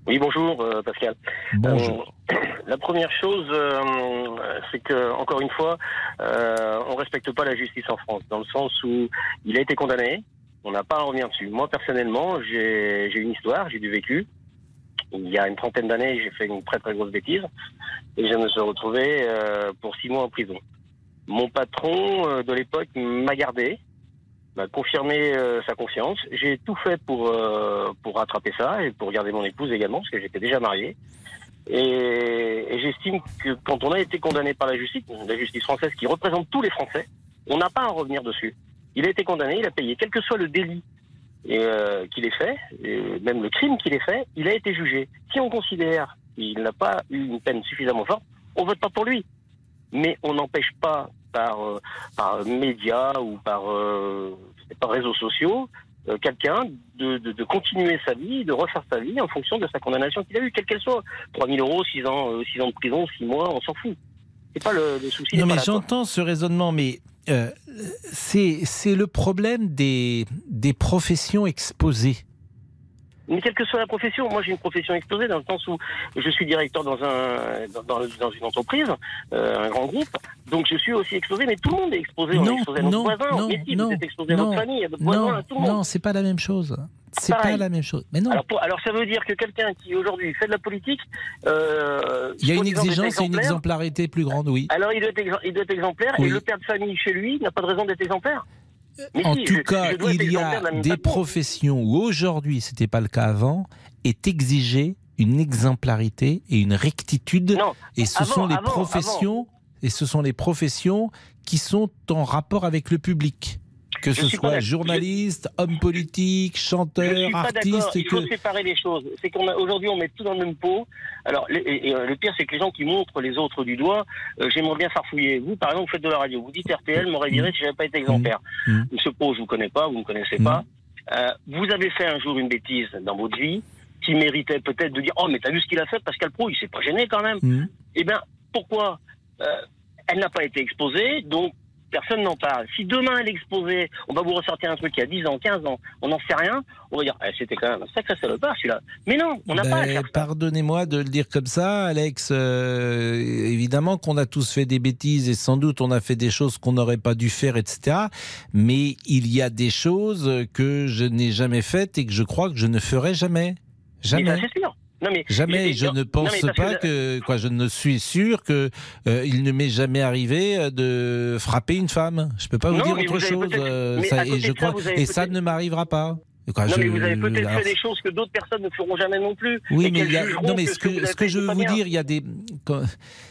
Oui, bonjour euh, Pascal. Bonjour. Euh, la première chose, euh, c'est que encore une fois, on respecte pas la justice en France, dans le sens où il a été condamné, on n'a pas à en revenir dessus. Moi personnellement, j'ai j'ai une histoire, j'ai du vécu. Il y a une trentaine d'années, j'ai fait une très très grosse bêtise et je me suis retrouvé euh, pour six mois en prison. Mon patron euh, de l'époque m'a gardé, m'a confirmé euh, sa confiance. J'ai tout fait pour pour rattraper ça et pour garder mon épouse également, parce que j'étais déjà marié. Et, et j'estime que quand on a été condamné par la justice, la justice française qui représente tous les Français, on n'a pas à en revenir dessus. Il a été condamné, il a payé, quel que soit le délit et, euh, qu'il ait fait, et même le crime qu'il ait fait, il a été jugé. Si on considère qu'il n'a pas eu une peine suffisamment forte, on vote pas pour lui. Mais on n'empêche pas par euh, par médias ou par euh, par réseaux sociaux euh, quelqu'un de, de, de continuer sa vie, de refaire sa vie en fonction de sa condamnation qu'il a eue, quelle qu'elle soit. 3000 euros, 6 ans, euh, 6 ans de prison, 6 mois, on s'en fout. C'est pas le, le souci. Non, mais j'entends ce raisonnement, mais euh, c'est le problème des, des professions exposées. Mais quelle que soit la profession, moi j'ai une profession exposée dans le sens où je suis directeur dans un dans, une entreprise, euh, un grand groupe, donc je suis aussi exposé, mais tout le monde est exposé. on est Non, exposé à notre non, voisin, non, si non, vous êtes exposé à non, votre famille, à votre voisin, non, à tout le monde. non, c'est pas la même chose. C'est pas la même chose. Mais non. Alors, pour- alors ça veut dire que quelqu'un qui aujourd'hui fait de la politique, euh, Il y a une exigence et une exemplarité plus grande, oui. Alors il doit être, il doit être exemplaire Oui. et le père de famille chez lui n'a pas de raison d'être exemplaire. Mais En si, tout je- cas, je il y a des professions où aujourd'hui, c'était pas le cas avant, est exigée une exemplarité et une rectitude. et ce avant, sont les avant, professions, et ce sont les professions qui sont en rapport avec le public. Que Je ce soit journaliste, homme politique, Je chanteur, suis pas d'accord. artiste, Il faut que... séparer les choses. C'est qu'on a aujourd'hui on met tout dans le même pot. Alors le, et, et, euh, le pire c'est que les gens qui montrent les autres du doigt, euh, j'aimerais bien farfouiller. Vous par exemple vous faites de la radio, vous dites RTL m'aurait viré si j'avais pas été exemplaire. Mmh. Monsieur Pau je vous connais pas, vous ne connaissez pas. Euh, vous avez fait un jour une bêtise dans votre vie qui méritait peut-être de dire oh mais t'as vu ce qu'il a fait? Pascal Pro il s'est pas gêné quand même. Mmh. Eh bien pourquoi? Elle n'a pas été exposée donc personne n'en parle. Si demain elle est exposée, on va vous ressortir un truc il y a 10 ans, 15 ans, on n'en sait rien, on va dire, eh, c'était quand même un sacré salopard celui-là. Mais non, on n'a pas à Ben, faire Pardonnez-moi de le dire comme ça, Alex. euh, évidemment qu'on a tous fait des bêtises et sans doute on a fait des choses qu'on n'aurait pas dû faire, etc. Mais il y a des choses que je n'ai jamais faites et que je crois que je ne ferai jamais. Jamais. Mais ça, c'est sûr. Non, mais, Jamais, mais- je ne pense pas que, quoi, je ne suis sûr que euh, il ne m'est jamais arrivé euh, de frapper une femme. Je peux pas vous Non, dire autre vous chose. euh, ça- et je ça, crois, avez et ça ne m'arrivera pas. Quoi, non, je- mais vous avez peut-être alors, fait des choses que d'autres personnes ne feront jamais non plus. oui, mais qu'elles il y a- jugeront non, mais que ce que, ce je veux vous dire, il y a des.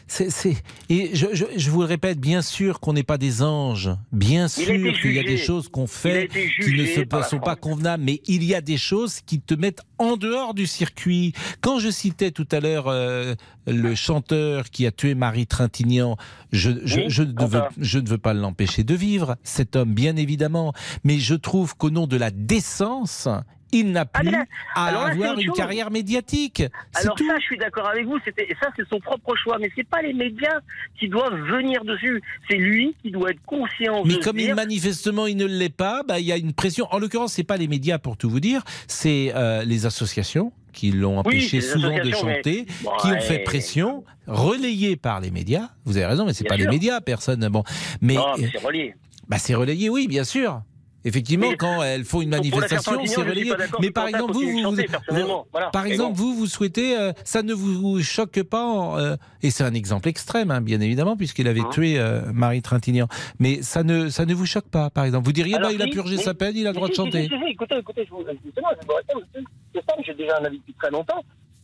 c'est, c'est- et je, je, je vous le répète, bien sûr qu'on n'est pas des anges. Bien sûr qu'il y a des choses qu'on fait qui ne se, sont pas convenables, mais il y a des choses qui te mettent en dehors du circuit. Quand je citais tout à l'heure euh, le chanteur qui a tué Marie Trintignant, je, je, Oui, je ne veux, enfin. je ne veux pas l'empêcher de vivre, cet homme, bien évidemment. Mais je trouve qu'au nom de la décence, il n'a plus à Ah, alors là, c'est avoir une chose. carrière médiatique. Alors tout. ça, je suis d'accord avec vous. Et ça, c'est son propre choix. Mais c'est pas les médias qui doivent venir dessus. C'est lui qui doit être conscient. Mais de comme il, manifestement il ne l'est pas, bah, il y a une pression. En l'occurrence, c'est pas les médias pour tout vous dire, c'est euh, les associations qui l'ont empêché souvent de mais- chanter, qui ont fait pression, relayée par les médias. Vous avez raison, mais c'est pas sûr. les médias, personne. Bon, mais mais c'est relié. bah, c'est relayé, oui, bien sûr. Effectivement, Mais- quand elles font une manifestation, c'est relayé. Mais par exemple, vous, vous, chanter, personnellement. Voilà. par Mais exemple, vous, vous souhaitez, euh, ça ne vous choque pas, euh, et c'est un exemple extrême, hein, bien évidemment, puisqu'il avait Hein tué euh, Marie Trintignant. Mais ça ne, ça ne vous choque pas, par exemple. Vous diriez, Alors, bah, il a purgé mais- sa peine, il a le droit de si, chanter. si, si, écoutez, écoutez, je vous, justement, je vous réponds, c'est ça, j'ai déjà un avis depuis très longtemps.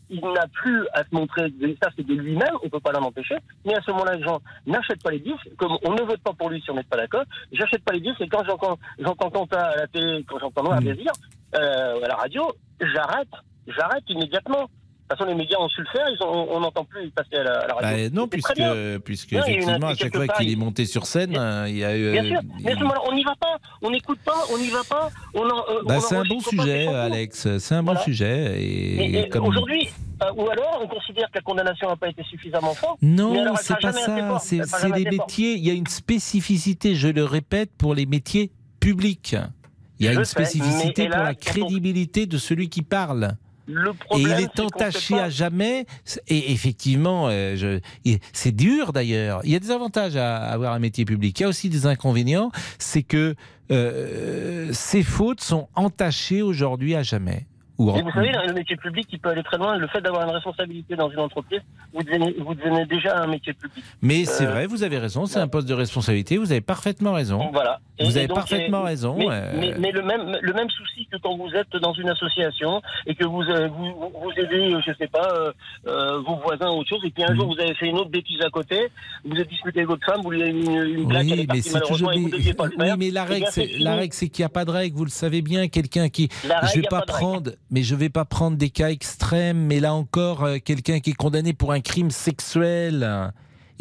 Il n'a plus à se montrer, ça c'est de lui-même, on peut pas l'en empêcher, mais à ce moment-là, les gens n'achètent pas les disques, comme on ne vote pas pour lui si on n'est pas d'accord, j'achète pas les disques, et quand j'entends, j'entends Quentin à la télé, quand j'entends Noir Désir, euh, à la radio, j'arrête, j'arrête immédiatement. De toute façon, les médias ont su le faire, ils ont, on n'entend plus passer à la, à la radio. Bah, non, puisque, puisque Non, effectivement, à chaque fois qu'il est monté sur scène, euh, il y a eu. Bien euh, sûr, mais ce moment-là, on n'y va pas, on n'écoute pas, on n'y va pas, on euh, bah, c'est un bon sujet. Alex. C'est un bon Voilà. sujet. Et, Et, et comme- aujourd'hui, euh, ou alors on considère que la condamnation n'a pas été suffisamment forte. Non, mais c'est pas ça. C'est les métiers. Il y a une spécificité, je le répète, pour les métiers publics. Il y a Je une sais, spécificité mais pour la on- crédibilité de celui qui parle. Le Et il est entaché à jamais. Et effectivement, euh, je- c'est dur d'ailleurs. Il y a des avantages à avoir un métier public. Il y a aussi des inconvénients. C'est que euh, ces fautes sont entachées aujourd'hui à jamais. Ou Et vous savez, le métier public, il peut aller très loin. Le fait d'avoir une responsabilité dans une entreprise, vous devenez, vous devenez déjà un métier public. Mais c'est Euh, vrai, vous avez raison, c'est un poste de responsabilité, vous avez parfaitement raison. Voilà. Et- Vous et avez donc, parfaitement et- raison. Mais, euh, mais- mais le même le même souci que quand vous êtes dans une association et que vous euh, vous, aidez, je sais pas, vos voisins ou autre chose, et puis un jour vous avez fait une autre bêtise à côté, vous avez discuté avec votre femme, vous lui avez mis une, une blague, elle est Oui, mais malheureusement toujours. et vous mais- deviez pas le oui, faire. mais la règle, c'est qu'il n'y a pas de règle. Vous le savez bien. Quelqu'un qui, La règle, je vais pas prendre, mais je vais pas prendre des cas extrêmes. Mais là encore, euh, quelqu'un qui est condamné pour un crime sexuel.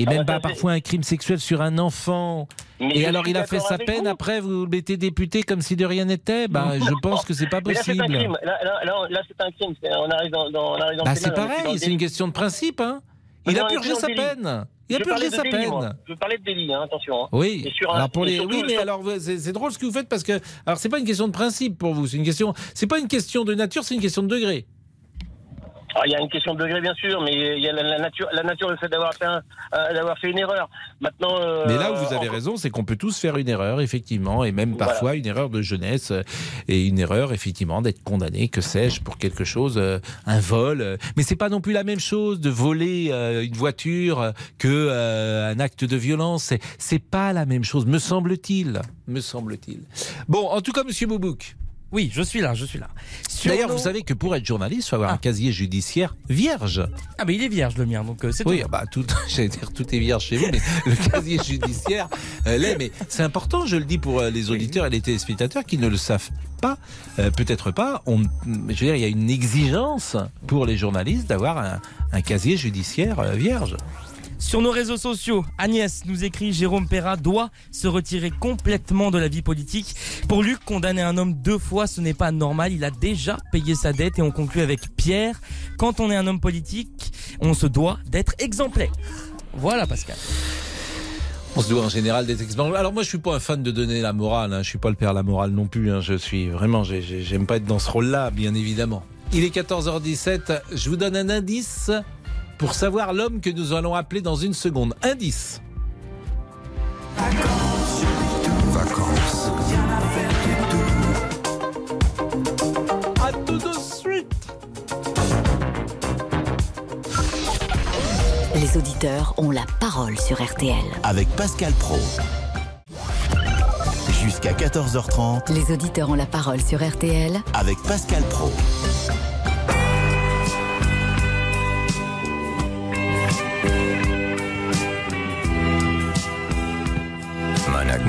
Et Ah même bah, parfois un crime sexuel sur un enfant. Mais et alors il a fait sa peine. vous. Après, vous le mettez député comme si de rien n'était? Ben, je pense que c'est pas Mais là, c'est possible. un crime. Là, là, là, là, c'est un crime. On arrive dans, dans, dans Bah, c'est dans pareil. C'est une question de principe. Hein. Il a purgé sa délit. peine. Il a purgé sa délit, moi. peine. Je parlais de délit, hein, attention. hein. Oui. Et sur un- alors pour les, oui, mais sur- alors c'est drôle ce que vous faites parce que alors c'est pas une question de principe pour vous, c'est une question, c'est pas une question de nature, c'est une question de degré. Ah, il y a une question de degré, bien sûr, mais il y a la, la nature, la nature, le fait d'avoir fait, un- euh, d'avoir fait une erreur. Maintenant. euh, Mais là où vous avez en- raison, c'est qu'on peut tous faire une erreur, effectivement, et même Voilà. parfois une erreur de jeunesse euh, et une erreur effectivement d'être condamné, que sais-je, pour quelque chose, euh, un vol. euh. Mais c'est pas non plus la même chose de voler euh, une voiture que euh, un acte de violence. C'est- C'est pas la même chose, me semble-t-il. Me semble-t-il. Bon, en tout cas, Monsieur Boubouk. Oui, je suis là, je suis là. D'ailleurs, nos- vous savez que pour être journaliste, il faut avoir un casier judiciaire vierge. Ah, mais il est vierge le mien, donc euh, c'est Oui, tout. ah bah tout, j'allais dire tout est vierge chez vous, mais le casier judiciaire euh, l'est. Mais c'est important, je le dis pour euh, les auditeurs et les téléspectateurs qui ne le savent pas, peut-être pas. On, je veux dire, il y a une exigence pour les journalistes d'avoir un, un casier judiciaire vierge. Sur nos réseaux sociaux, Agnès nous écrit Jérôme Perra doit se retirer complètement de la vie politique. Pour Luc, condamner un homme deux fois, ce n'est pas normal. Il a déjà payé sa dette et on conclut avec Pierre. Quand on est un homme politique, on se doit d'être exemplaire. Voilà, Pascal. On se doit en général d'être exemplaires. Alors moi, je suis pas un fan de donner la morale. Hein. Je suis pas le père la morale non plus. Hein. Je suis vraiment, j'ai- j'ai- j'aime pas être dans ce rôle-là, bien évidemment. Il est 14h17. Je vous donne un indice pour savoir l'homme que nous allons appeler dans une seconde. Indice. Vacances. À tout de suite. Les auditeurs ont la parole sur RTL. Avec Pascal Pro. Jusqu'à 14h30 Les auditeurs ont la parole sur RTL avec Pascal Pro.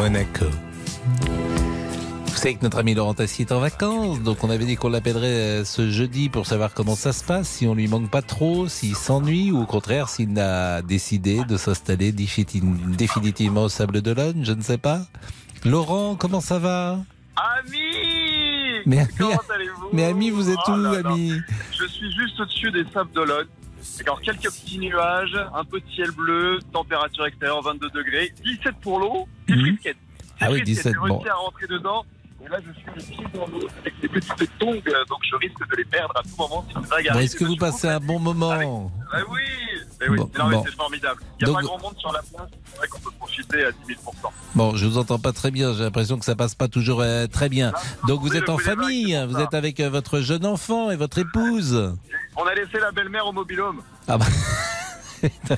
Monaco. Vous savez que notre ami Laurent Tassi est en vacances, donc on avait dit qu'on l'appellerait euh, ce jeudi pour savoir comment ça se passe, si on lui manque pas trop, s'il s'ennuie ou au contraire s'il a décidé de s'installer défini- définitivement au Sable d'Olonne, je ne sais pas. Laurent, comment ça va? Ami Mais ami- Comment allez-vous? Mais ami, vous êtes Oh où, là ami? Je suis juste au-dessus des sables d'Olonne. Alors, quelques petits nuages, un peu de ciel bleu, température extérieure 22 degrés, 17 pour l'eau, des Mhm. Des Ah oui, frisquettes. 17, J'ai réussi bon. à rentrer dedans. Et là, je suis le pied dans l'eau avec des petites tongs, donc je risque de les perdre à tout moment si une vague arrive. Est-ce que vous passez un bon moment Ah oui, eh oui. Bon, non, mais bon. c'est formidable. Il n'y a Donc- pas grand monde sur la place, c'est vrai qu'on peut profiter à 10 000 Bon, je vous entends pas très bien. J'ai l'impression que ça passe pas toujours euh, très bien. Donc vous êtes en famille, hein, vous êtes avec euh, votre jeune enfant et votre épouse. On a laissé la belle-mère au mobilhome. Ah bah.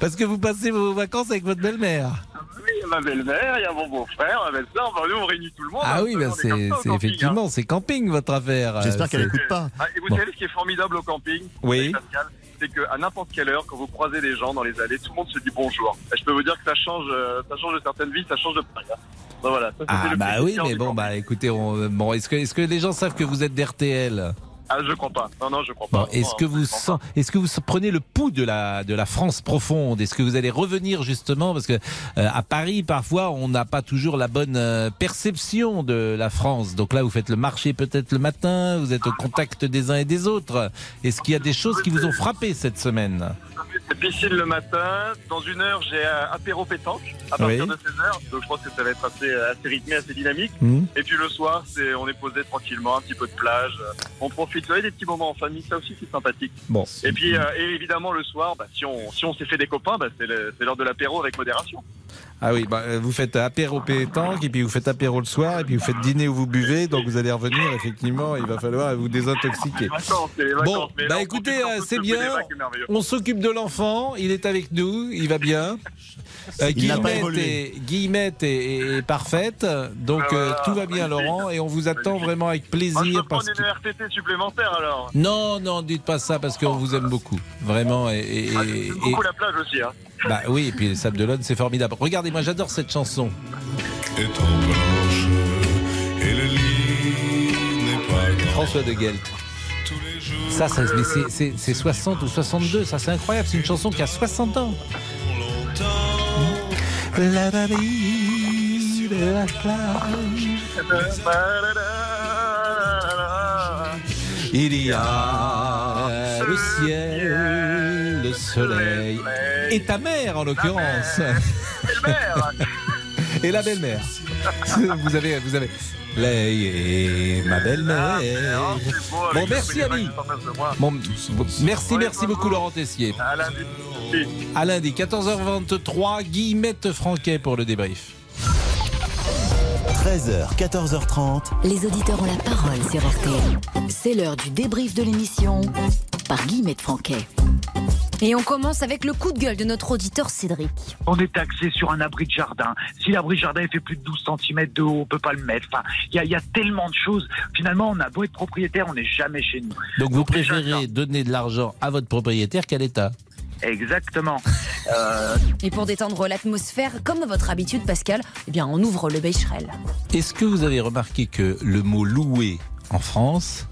Parce que vous passez vos vacances avec votre belle-mère. Oui, a ma belle-mère, il y a mon beau-frère, ma belle-sœur. Enfin, nous, on réunit tout le monde. Ah hein. oui, bah est c'est ça au c'est camping, effectivement, c'est camping votre affaire. J'espère Euh, qu'elle c'est- écoute pas. Ah, et vous Bon. savez ce qui est formidable au camping Oui. Pascal c'est qu'à n'importe quelle heure, quand vous croisez des gens dans les allées, tout le monde se dit bonjour. Et je peux vous dire que ça change, euh, ça change de certaines vies, ça change de Paris. hein. Voilà, ça, Ah le bah oui, mais bon, bah écoutez, on- bon, est-ce que, est-ce que les gens savent que vous êtes d'RTL Ah, je crois pas. Non, non, je crois pas. Bon, est-ce que vous sent- est-ce que vous prenez le pouls de la de la France profonde? Est-ce que vous allez revenir justement? Parce que euh, à Paris parfois on n'a pas toujours la bonne euh, perception de la France. Donc là vous faites le marché peut-être le matin, vous êtes au contact des uns et des autres. Est-ce qu'il y a des choses qui vous ont frappé cette semaine? C'est piscine le matin. Dans une heure, j'ai un apéro pétanque à partir Oui. de 16h. Donc je pense que ça va être assez, assez rythmé, assez dynamique. Mhm. Et puis le soir, c'est on est posé tranquillement, un petit peu de plage. On profite. Vous voyez, des petits moments en famille, ça aussi c'est sympathique. Bon. Et puis euh, et évidemment le soir, bah, si on si on s'est fait des copains, bah, c'est le- c'est l'heure de l'apéro avec modération. Ah oui, bah, euh, vous faites apéro pétanque et puis vous faites apéro le soir et puis vous faites dîner où vous buvez. Donc vous allez revenir effectivement, il va falloir vous désintoxiquer. Vacances, c'est les vacances. Bon, là, bah écoutez, euh, c'est ce bien. On s'occupe de l'enfant, il est avec nous, il va bien. Euh, Guillemette, est, Guillemette est, est parfaite, donc euh, tout va bien Laurent et on vous attend vraiment avec Moi, je plaisir. Parce prendre que... une RTT supplémentaire alors. Non, non, dites pas ça parce qu'on vous aime beaucoup, vraiment. Et, et- Ah, beaucoup et- la plage aussi. Hein. Bah oui, et puis les Sables d'Olonne, c'est formidable. Regardez, moi j'adore cette chanson. François de Guelt. Ça, ça mais c'est- c'est- c'est 60 ou 62, ça c'est incroyable, c'est une chanson qui a 60 ans. La vie de la plage. Il y a le ciel, le soleil et ta mère en l'occurrence. Et la belle-mère. Vous avez, vous avez. Et ma belle-mère. Bon, merci ami. Bon, bon, merci, merci beaucoup Laurent Tessier. À lundi. À lundi, 14h23, Guillemette Franquet pour le débrief. 13h, 14h30. Les auditeurs ont la parole sur RTL. C'est l'heure du débrief de l'émission par Guillemette Franquet. Et on commence avec le coup de gueule de notre auditeur Cédric. On est taxé sur un abri de jardin. Si l'abri de jardin il fait plus de 12 cm de haut, on peut pas le mettre. Enfin, il y, a- il y a tellement de choses. Finalement, on a beau être propriétaire, on n'est jamais chez nous. Donc vous préférez donner de l'argent à votre propriétaire qu'à l'État Exactement. Euh, Et pour détendre l'atmosphère, comme à votre habitude, Pascal, eh bien, on ouvre le Becherel. Est-ce que vous avez remarqué que le mot louer en France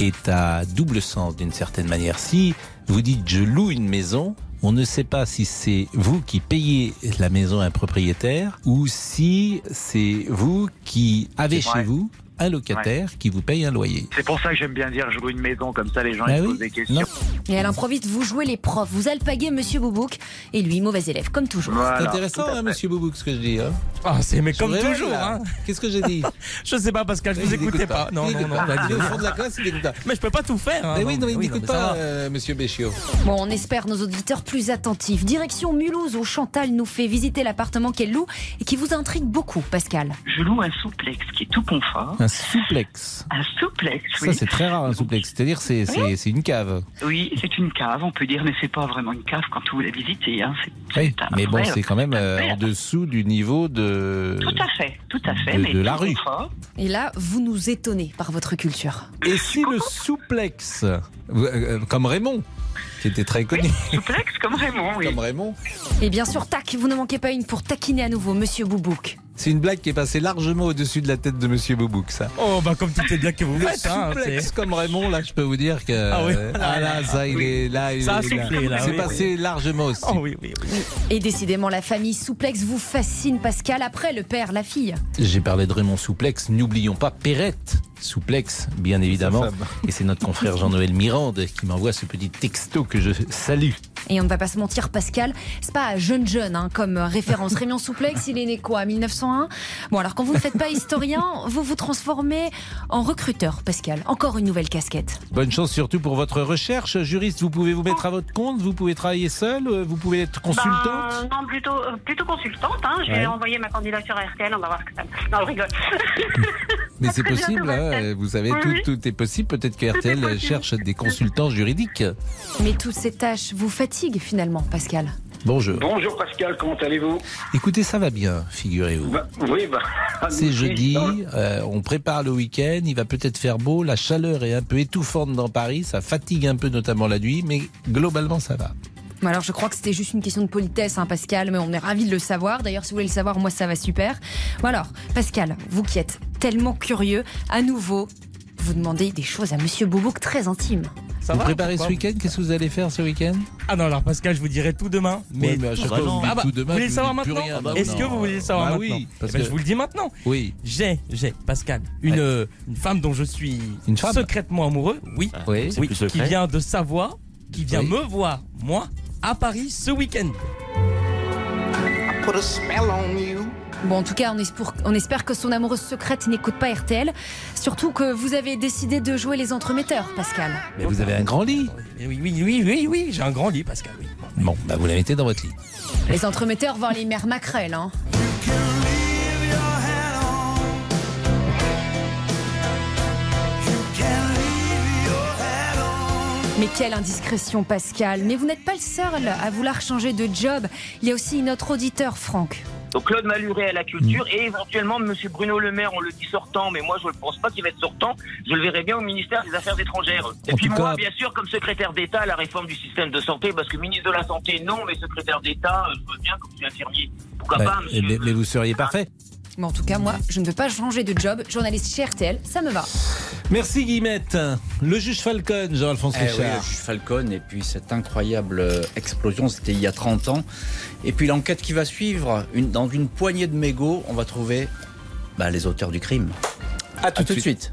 est à double sens d'une certaine manière. Si vous dites je loue une maison, on ne sait pas si c'est vous qui payez la maison à un propriétaire ou si c'est vous qui avez chez vous un locataire qui vous paye un loyer. c'est pour ça que j'aime bien dire je loue une maison, comme ça les gens Bah ils oui. posent des questions. Et à l'improviste, vous jouez les profs, vous alpaguez Monsieur Boubouk, et lui, mauvais élève, comme toujours. C'est intéressant, hein, monsieur Boubouk, ce que je dis. Hein Ah, c'est mais Je comme toujours. Hein. Qu'est-ce que j'ai dit Je sais pas, Pascal, je vous écoutais n'écoute pas. Non, Il non, non. pas. Il est au fond de la classe, il n'écoute pas. Mais je peux pas tout faire. hein. Mais oui, non, il oui, n'écoute pas, euh, monsieur Béchiot. Bon, on espère nos auditeurs plus attentifs. Direction Mulhouse, où Chantal nous fait visiter l'appartement qu'elle loue et qui vous intrigue beaucoup, Pascal. Je loue un souplex qui est tout confort. Un souplex. Un souplex, Ça, oui. c'est très rare, un souplex. C'est-à-dire, c'est une cave. Oui, c'est une cave, on peut dire, mais c'est pas vraiment une cave quand vous la visitez. Hein. Oui, mais bon, c'est quand même euh, en dessous du niveau de. Tout à fait, tout à fait. de- mais de la rue. confort. Et là, vous nous étonnez par votre culture. Et si le souplex, euh, euh, comme Raymond, qui était très connu. Souplex comme Raymond, oui. Comme Raymond. Et bien sûr, tac, vous ne manquez pas une pour taquiner à nouveau Monsieur Boubouk. C'est une blague qui est passée largement au-dessus de la tête de Monsieur Boubouk, ça. Oh, bah, comme toutes les blagues que vous Le faites. hein, souplex c'est- comme Raymond, là, je peux vous dire que. Ah oui. Ah là, ça, il est là. il Ça a est soufflé, là, C'est oui, passé largement aussi. Oh oui, oui, oui. Et décidément, la famille Souplex vous fascine, Pascal, après le père, la fille. J'ai parlé de Raymond Souplex, n'oublions pas Perrette Souplex, bien évidemment. Et c'est notre confrère Jean-Noël Mirande qui m'envoie ce petit texto que je salue. Et on ne va pas se mentir, Pascal, c'est pas jeune jeune hein, comme référence. Raymond Souplex, il est né quoi 1901 Bon, alors quand vous ne faites pas historien, vous vous transformez en recruteur, Pascal. Encore une nouvelle casquette. Bonne chance surtout pour votre recherche. Juriste, vous pouvez vous mettre à votre compte, vous pouvez travailler seul, euh, vous pouvez être consultante. Ben, non, plutôt, euh, plutôt consultante. Hein. Je vais Ouais. envoyer ma candidature à RTL, on va voir ce que ça Non, je rigole. Mais c'est possible, hein, vous savez, Oui, tout, oui. tout est possible. Peut-être que RTL cherche des consultants juridiques. Mais toutes ces tâches vous fatiguent finalement, Pascal. Bonjour. Bonjour Pascal, comment allez-vous? Écoutez, ça va bien, figurez-vous. Bah, Oui, bah. C'est jeudi, euh, on prépare le week-end, il va peut-être faire beau, la chaleur est un peu étouffante dans Paris, ça fatigue un peu notamment la nuit, mais globalement ça va. Alors je crois que c'était juste une question de politesse, hein, Pascal, mais on est ravis de le savoir. D'ailleurs, si vous voulez le savoir, moi ça va super. Bon alors, Pascal, vous qui êtes tellement curieux, à nouveau, vous demandez des choses à Monsieur Boubouk très intimes. Ça vous va préparez ce week-end Qu'est-ce que vous allez faire ce week-end Ah non, alors Pascal, je vous dirai tout demain. Mais, Oui, mais à chaque fois, vous dites bah, tout demain, Vous voulez le savoir maintenant rien. Ah bah Est-ce non. que vous voulez le savoir Bah maintenant oui, parce Eh ben, que- Je vous le dis maintenant. Oui. J'ai, j'ai, Pascal, une, une femme dont je suis Une femme secrètement amoureux. Oui. Oui. oui qui vient de Savoie, qui vient Oui. me voir, moi, à Paris ce week-end. Bon, en tout cas, on espère, on espère que son amoureuse secrète n'écoute pas RTL. Surtout que vous avez décidé de jouer les entremetteurs, Pascal. Mais vous avez un grand lit Oui, oui, oui, oui, oui, j'ai un grand lit, Pascal. Oui. Bon, bah vous la mettez dans votre lit. Les entremetteurs voir les mères maquerelles, hein. Mais quelle indiscrétion, Pascal. Mais vous n'êtes pas le seul à vouloir changer de job. Il y a aussi notre auditeur, Franck. Donc Claude Maluret à la culture et éventuellement Monsieur Bruno Le Maire, on le dit sortant, mais moi je ne pense pas qu'il va être sortant. Je le verrai bien au ministère des Affaires étrangères. Et En puis moi, cas- bien sûr, comme secrétaire d'État à la réforme du système de santé, parce que ministre de la Santé, non, mais secrétaire d'État, euh, je veux bien comme je suis infirmier. Pourquoi Bah, pas, monsieur mais, mais vous seriez parfait. Mais en tout cas, moi, je ne veux pas changer de job. Journaliste chez RTL, ça me va. Merci Guillemette. Le juge Falcon, Jean-Alphonse Eh oui, Richard. le juge Falcon, et puis cette incroyable euh, explosion, c'était il y a 30 ans. Et puis l'enquête qui va suivre, une- dans une poignée de mégots, on va trouver bah, les auteurs du crime. À tout, de suite.